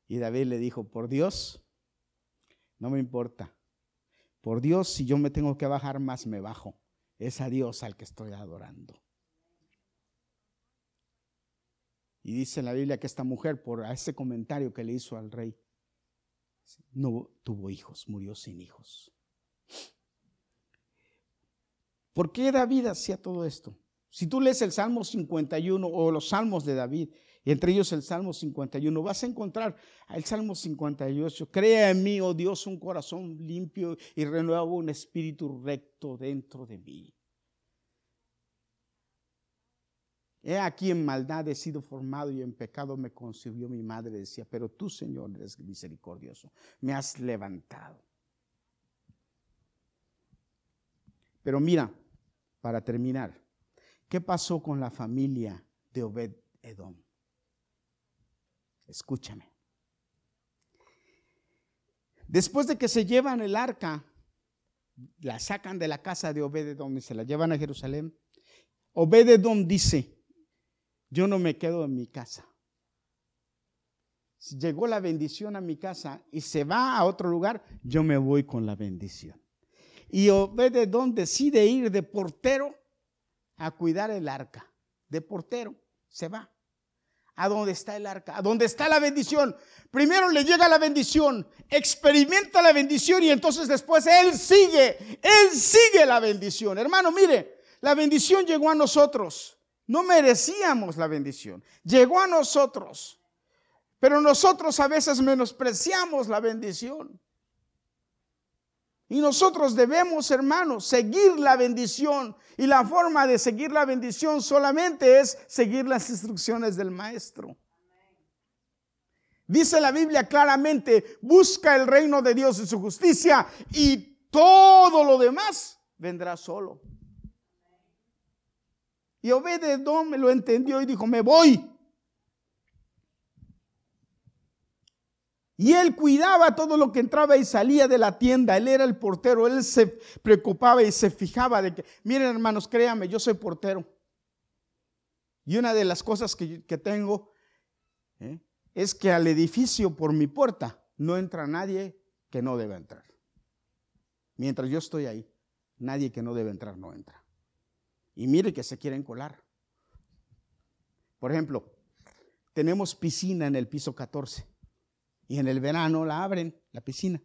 y David le dijo, por Dios, no me importa. Por Dios, si yo me tengo que bajar más, me bajo. Es a Dios al que estoy adorando. Y dice la Biblia que esta mujer, por ese comentario que le hizo al rey, no tuvo hijos, murió sin hijos. ¿Por qué David hacía todo esto? Si tú lees el Salmo 51 o los Salmos de David, y entre ellos el Salmo 51, vas a encontrar el Salmo 58. Crea en mí, oh Dios, un corazón limpio y renueva un espíritu recto dentro de mí. He aquí en maldad he sido formado y en pecado me concibió mi madre, decía, pero tú, Señor, eres misericordioso, me has levantado. Pero mira, para terminar, ¿qué pasó con la familia de Obed Edom? Escúchame. Después de que se llevan el arca, la sacan de la casa de Obed Edom y se la llevan a Jerusalén, Obed Edom dice, yo no me quedo en mi casa. Si llegó la bendición a mi casa y se va a otro lugar, yo me voy con la bendición. Y Obededón decide ir de portero a cuidar el arca. De portero, se va. ¿A dónde está el arca? ¿A dónde está la bendición? Primero le llega la bendición, experimenta la bendición y entonces después él sigue, él sigue la bendición. Hermano, mire, la bendición llegó a nosotros. No merecíamos la bendición. Llegó a nosotros. Pero nosotros a veces menospreciamos la bendición. Y nosotros debemos, hermanos, seguir la bendición. Y la forma de seguir la bendición solamente es seguir las instrucciones del maestro. Dice la Biblia claramente, busca el reino de Dios y su justicia y todo lo demás vendrá solo. Y Obededón me lo entendió y dijo, me voy. Y él cuidaba todo lo que entraba y salía de la tienda. Él era el portero. Él se preocupaba y se fijaba de que, miren hermanos, créanme, yo soy portero. Y una de las cosas que, tengo ¿eh? es que al edificio por mi puerta no entra nadie que no debe entrar. Mientras yo estoy ahí, nadie que no debe entrar no entra. Y mire que se quieren colar. Por ejemplo, tenemos piscina en el piso 14 y en el verano la abren, la piscina,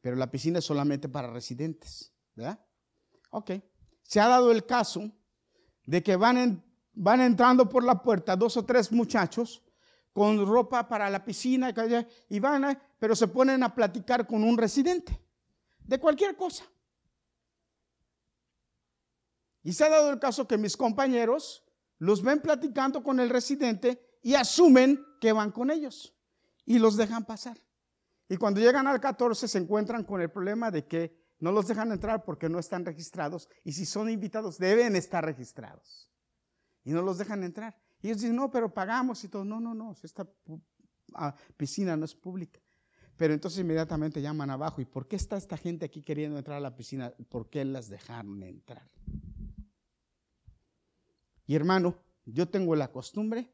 pero la piscina es solamente para residentes, ¿verdad? Ok. Se ha dado el caso de que van, van entrando por la puerta dos o tres muchachos con ropa para la piscina y van, pero se ponen a platicar con un residente de cualquier cosa. Y se ha dado el caso que mis compañeros los ven platicando con el residente y asumen que van con ellos y los dejan pasar. Y cuando llegan al 14 se encuentran con el problema de que no los dejan entrar porque no están registrados y si son invitados deben estar registrados. Y no los dejan entrar. Y ellos dicen, no, pero pagamos y todo. No, no, no, esta ah, piscina no es pública. Pero entonces inmediatamente llaman abajo. ¿Y por qué está esta gente aquí queriendo entrar a la piscina? ¿Por qué las dejaron entrar? Y hermano, yo tengo la costumbre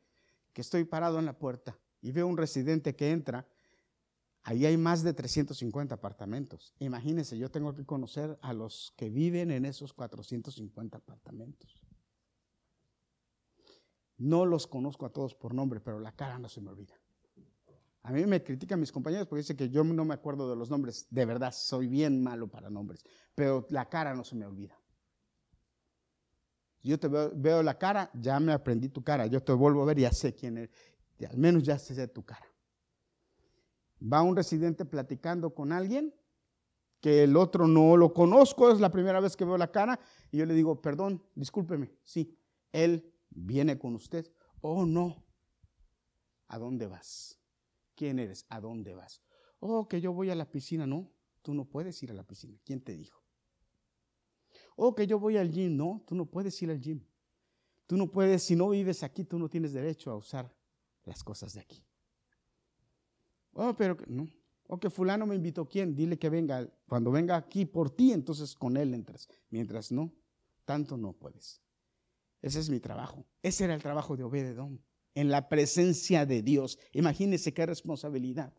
que estoy parado en la puerta y veo un residente que entra, ahí hay más de 350 apartamentos. Imagínense, yo tengo que conocer a los que viven en esos 450 apartamentos. No los conozco a todos por nombre, pero la cara no se me olvida. A mí me critican mis compañeros porque dicen que yo no me acuerdo de los nombres. De verdad, soy bien malo para nombres, pero la cara no se me olvida. Yo te veo, la cara, ya me aprendí tu cara. Yo te vuelvo a ver y ya sé quién eres al menos ya sé tu cara. Va un residente platicando con alguien que el otro no lo conozco, es la primera vez que veo la cara, y yo le digo, perdón, discúlpeme, sí, él viene con usted. Oh, no. ¿A dónde vas? ¿Quién eres? ¿A dónde vas? Oh, que yo voy a la piscina. No, tú no puedes ir a la piscina. ¿Quién te dijo? Oh, que yo voy al gym. No, tú no puedes ir al gym. Tú no puedes, si no vives aquí, tú no tienes derecho a usar las cosas de aquí. Oh, pero no. O que fulano me invitó, ¿quién? Dile que venga. Cuando venga aquí por ti, entonces con él entras. Mientras no, tanto no puedes. Ese es mi trabajo. Ese era el trabajo de Obededón. En la presencia de Dios. Imagínese qué responsabilidad.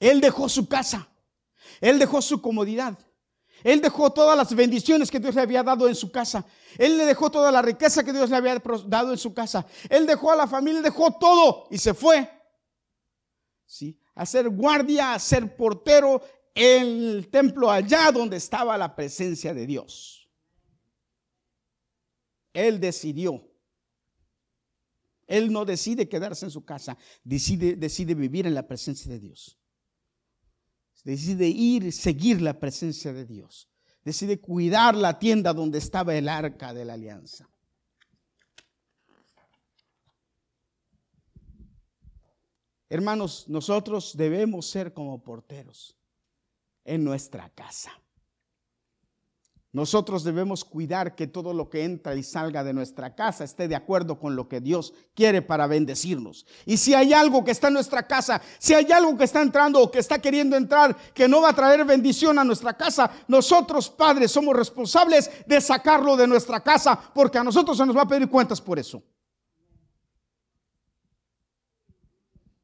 Él dejó su casa. Él dejó su comodidad. Él dejó todas las bendiciones que Dios le había dado en su casa. Él le dejó toda la riqueza que Dios le había dado en su casa. Él dejó a la familia, dejó todo y se fue. ¿Sí? A ser guardia, a ser portero en el templo allá donde estaba la presencia de Dios. Él decidió. Él no decide quedarse en su casa, decide, decide vivir en la presencia de Dios decide ir y seguir la presencia de Dios. Decide cuidar la tienda donde estaba el arca de la alianza. Hermanos, nosotros debemos ser como porteros en nuestra casa. Nosotros debemos cuidar que todo lo que entra y salga de nuestra casa esté de acuerdo con lo que Dios quiere para bendecirnos. Y si hay algo que está en nuestra casa, si hay algo que está entrando o que está queriendo entrar que no va a traer bendición a nuestra casa, nosotros padres somos responsables de sacarlo de nuestra casa porque a nosotros se nos va a pedir cuentas por eso.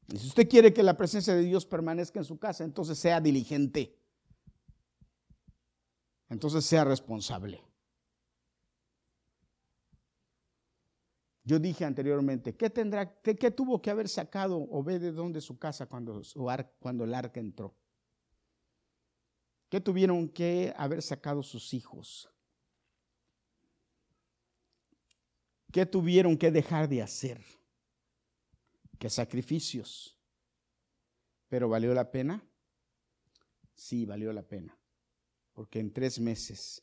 Y si usted quiere que la presencia de Dios permanezca en su casa, entonces sea diligente entonces sea responsable. Yo dije anteriormente, ¿qué, tendrá, qué, tuvo que haber sacado Obededón de su casa cuando, cuando el arca entró? ¿Qué tuvieron que haber sacado sus hijos? ¿Qué tuvieron que dejar de hacer? ¿Qué sacrificios? ¿Pero valió la pena? Sí, valió la pena, porque en tres meses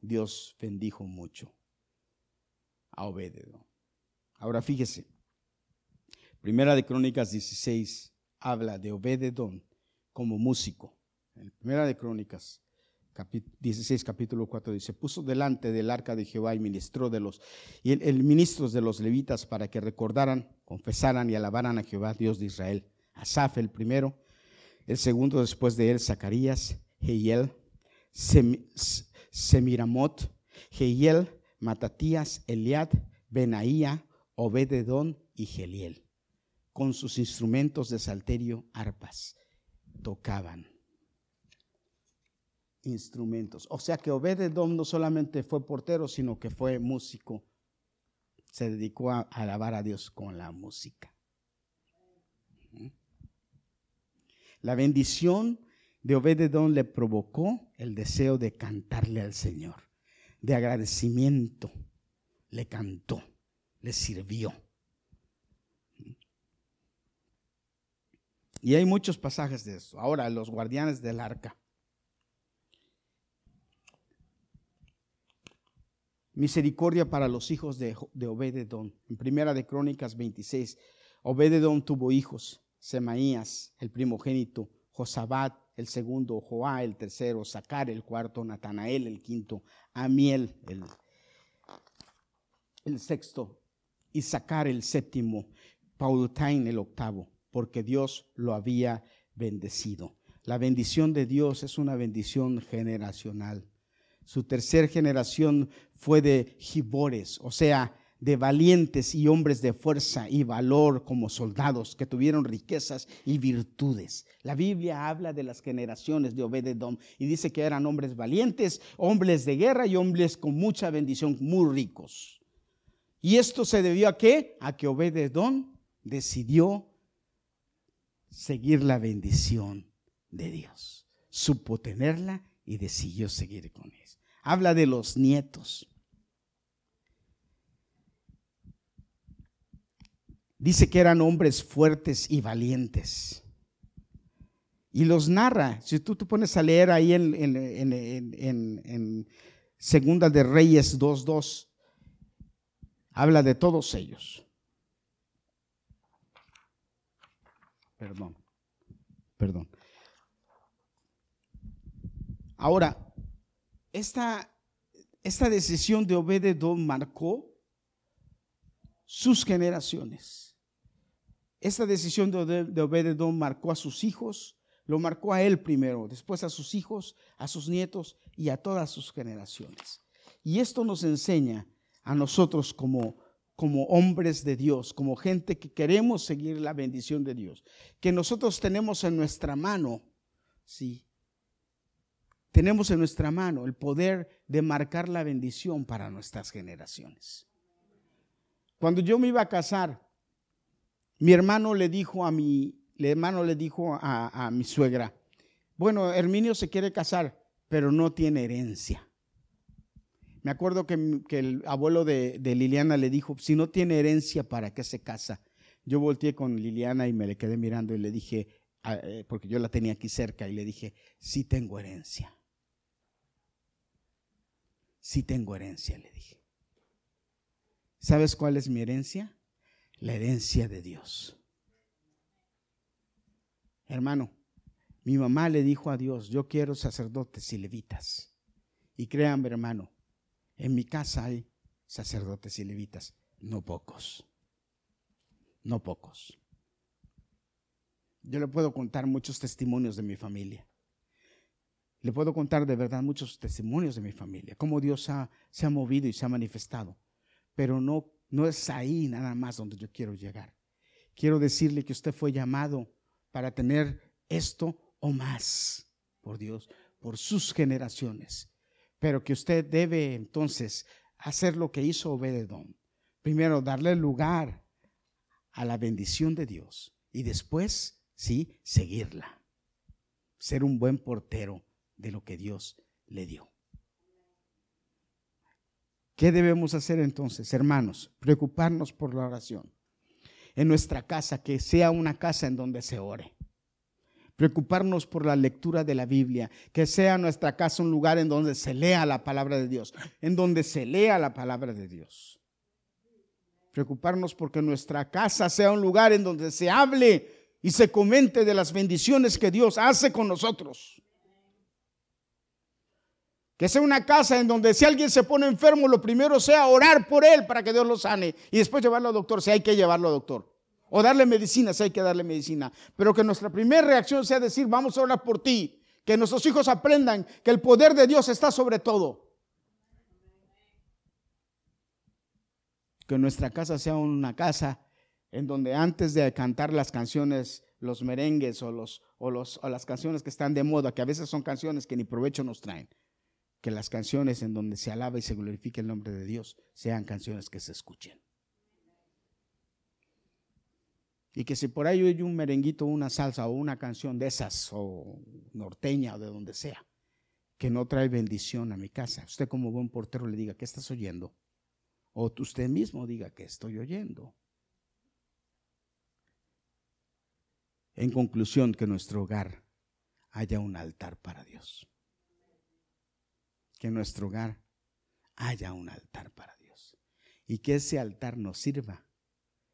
Dios bendijo mucho a Obededón. Ahora fíjese, Primera de Crónicas 16 habla de Obededón como músico. En Primera de Crónicas 16, capítulo 4 dice, puso delante del arca de Jehová y ministró de los, y el, ministros de los levitas para que recordaran, confesaran y alabaran a Jehová, Dios de Israel. Asaf el primero, el segundo después de él, Zacarías, Jehiel, Semiramot, Jehiel, Matatías, Eliad, Benaía, Obededón y Geliel. Con sus instrumentos de salterio, arpas, tocaban instrumentos. O sea que Obededom no solamente fue portero, sino que fue músico. Se dedicó a alabar a Dios con la música. La bendición de Obededón le provocó el deseo de cantarle al Señor, de agradecimiento. Le cantó, le sirvió. Y hay muchos pasajes de eso. Ahora, los guardianes del arca. misericordia para los hijos de, de Obededón. En primera de Crónicas 26, Obededón tuvo hijos, Semaías, el primogénito, Josabat, el segundo, Joá, el tercero, Sacar, el cuarto, Natanael, el quinto, Amiel, el, el sexto, y Sacar, el séptimo, Paulutain, el octavo, porque Dios lo había bendecido. La bendición de Dios es una bendición generacional. Su tercera generación fue de gibores, o sea, de valientes y hombres de fuerza y valor como soldados que tuvieron riquezas y virtudes. La Biblia habla de las generaciones de Obededom y dice que eran hombres valientes, hombres de guerra y hombres con mucha bendición, muy ricos. ¿Y esto se debió a qué? A que Obededom decidió seguir la bendición de Dios. Supo tenerla y decidió seguir con él habla de los nietos. Dice que eran hombres fuertes y valientes. Y los narra. Si tú te pones a leer ahí en, Segunda de Reyes 2.2, habla de todos ellos. Perdón, perdón. Ahora, esta, esta decisión de Obededón marcó sus generaciones. Esta decisión de, de Obededón marcó a sus hijos, lo marcó a él primero, después a sus hijos, a sus nietos y a todas sus generaciones. Y esto nos enseña a nosotros como, como hombres de Dios, como gente que queremos seguir la bendición de Dios, que nosotros tenemos en nuestra mano, sí, tenemos en nuestra mano el poder de marcar la bendición para nuestras generaciones. Cuando yo me iba a casar, mi hermano le dijo a mi, hermano le dijo a, mi suegra, bueno, Herminio se quiere casar, pero no tiene herencia. Me acuerdo que, el abuelo de, Liliana le dijo, si no tiene herencia, ¿para qué se casa? Yo volteé con Liliana y me le quedé mirando y le dije, eh, porque yo la tenía aquí cerca, y le dije, sí tengo herencia. Sí tengo herencia, le dije. ¿Sabes cuál es mi herencia? La herencia de Dios. Hermano, mi mamá le dijo a Dios, yo quiero sacerdotes y levitas. Y créanme, hermano, en mi casa hay sacerdotes y levitas, no pocos, no pocos. Yo le puedo contar muchos testimonios de mi familia. Le puedo contar de verdad muchos testimonios de mi familia, cómo Dios se ha movido y se ha manifestado. Pero no, no es ahí nada más donde yo quiero llegar. Quiero decirle que usted fue llamado para tener esto o más, por Dios, por sus generaciones. Pero que usted debe entonces hacer lo que hizo Obededón. Primero, darle lugar a la bendición de Dios y después, sí, seguirla. Ser un buen portero de lo que Dios le dio. ¿Qué debemos hacer entonces, hermanos? Preocuparnos por la oración. En nuestra casa, que sea una casa en donde se ore. preocuparnos por la lectura de la Biblia, que sea nuestra casa un lugar en donde se lea la palabra de Dios, en donde se lea la palabra de Dios. Preocuparnos porque nuestra casa sea un lugar en donde se hable y se comente de las bendiciones que Dios hace con nosotros. Que sea una casa en donde si alguien se pone enfermo, lo primero sea orar por él para que Dios lo sane y después llevarlo al doctor si hay que llevarlo al doctor. O darle medicina si hay que darle medicina. Pero que nuestra primera reacción sea decir, vamos a orar por ti. Que nuestros hijos aprendan que el poder de Dios está sobre todo. Que nuestra casa sea una casa en donde antes de cantar las canciones, los merengues o, los, o, los, o las canciones que están de moda, que a veces son canciones que ni provecho nos traen, que las canciones en donde se alaba y se glorifica el nombre de Dios sean canciones que se escuchen. Y que si por ahí hay un merenguito, una salsa o una canción de esas, o norteña o de donde sea, que no trae bendición a mi casa, usted como buen portero le diga, ¿qué estás oyendo? O usted mismo diga, ¿qué estoy oyendo? En conclusión, que nuestro hogar haya un altar para Dios que en nuestro hogar haya un altar para Dios y que ese altar nos sirva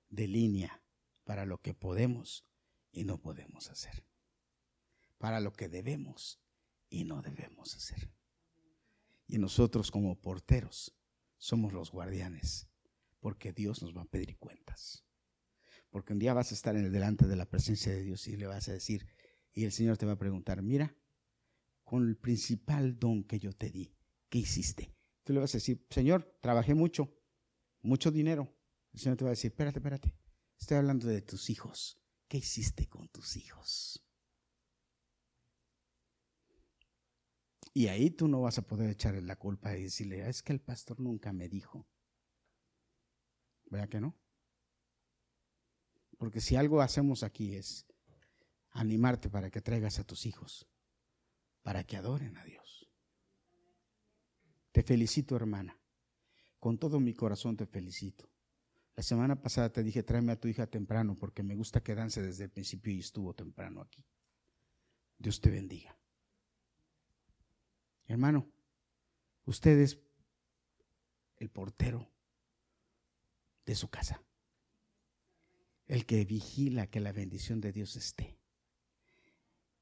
de línea para lo que podemos y no podemos hacer, para lo que debemos y no debemos hacer. Y nosotros como porteros somos los guardianes, porque Dios nos va a pedir cuentas. Porque un día vas a estar en el delante de la presencia de Dios y le vas a decir, y el Señor te va a preguntar, mira, con el principal don que yo te di. ¿Qué hiciste? Tú le vas a decir, Señor, trabajé mucho, mucho dinero. El Señor te va a decir, espérate, espérate. Estoy hablando de tus hijos. ¿Qué hiciste con tus hijos? Y ahí tú no vas a poder echarle la culpa y decirle, es que el pastor nunca me dijo. ¿Verdad que no? Porque si algo hacemos aquí es animarte para que traigas a tus hijos para que adoren a Dios. Te felicito, hermana. Con todo mi corazón te felicito. La semana pasada te dije, tráeme a tu hija temprano porque me gusta que dance desde el principio y estuvo temprano aquí. Dios te bendiga. Hermano, usted es el portero de su casa, el que vigila que la bendición de Dios esté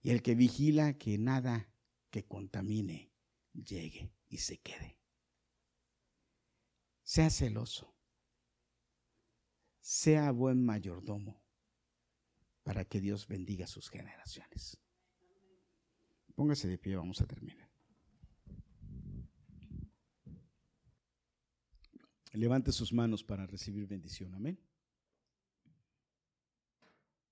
y el que vigila que nada que contamine llegue y se quede. Sea celoso, sea buen mayordomo para que Dios bendiga sus generaciones. Póngase de pie, vamos a terminar. Levante sus manos para recibir bendición. Amén.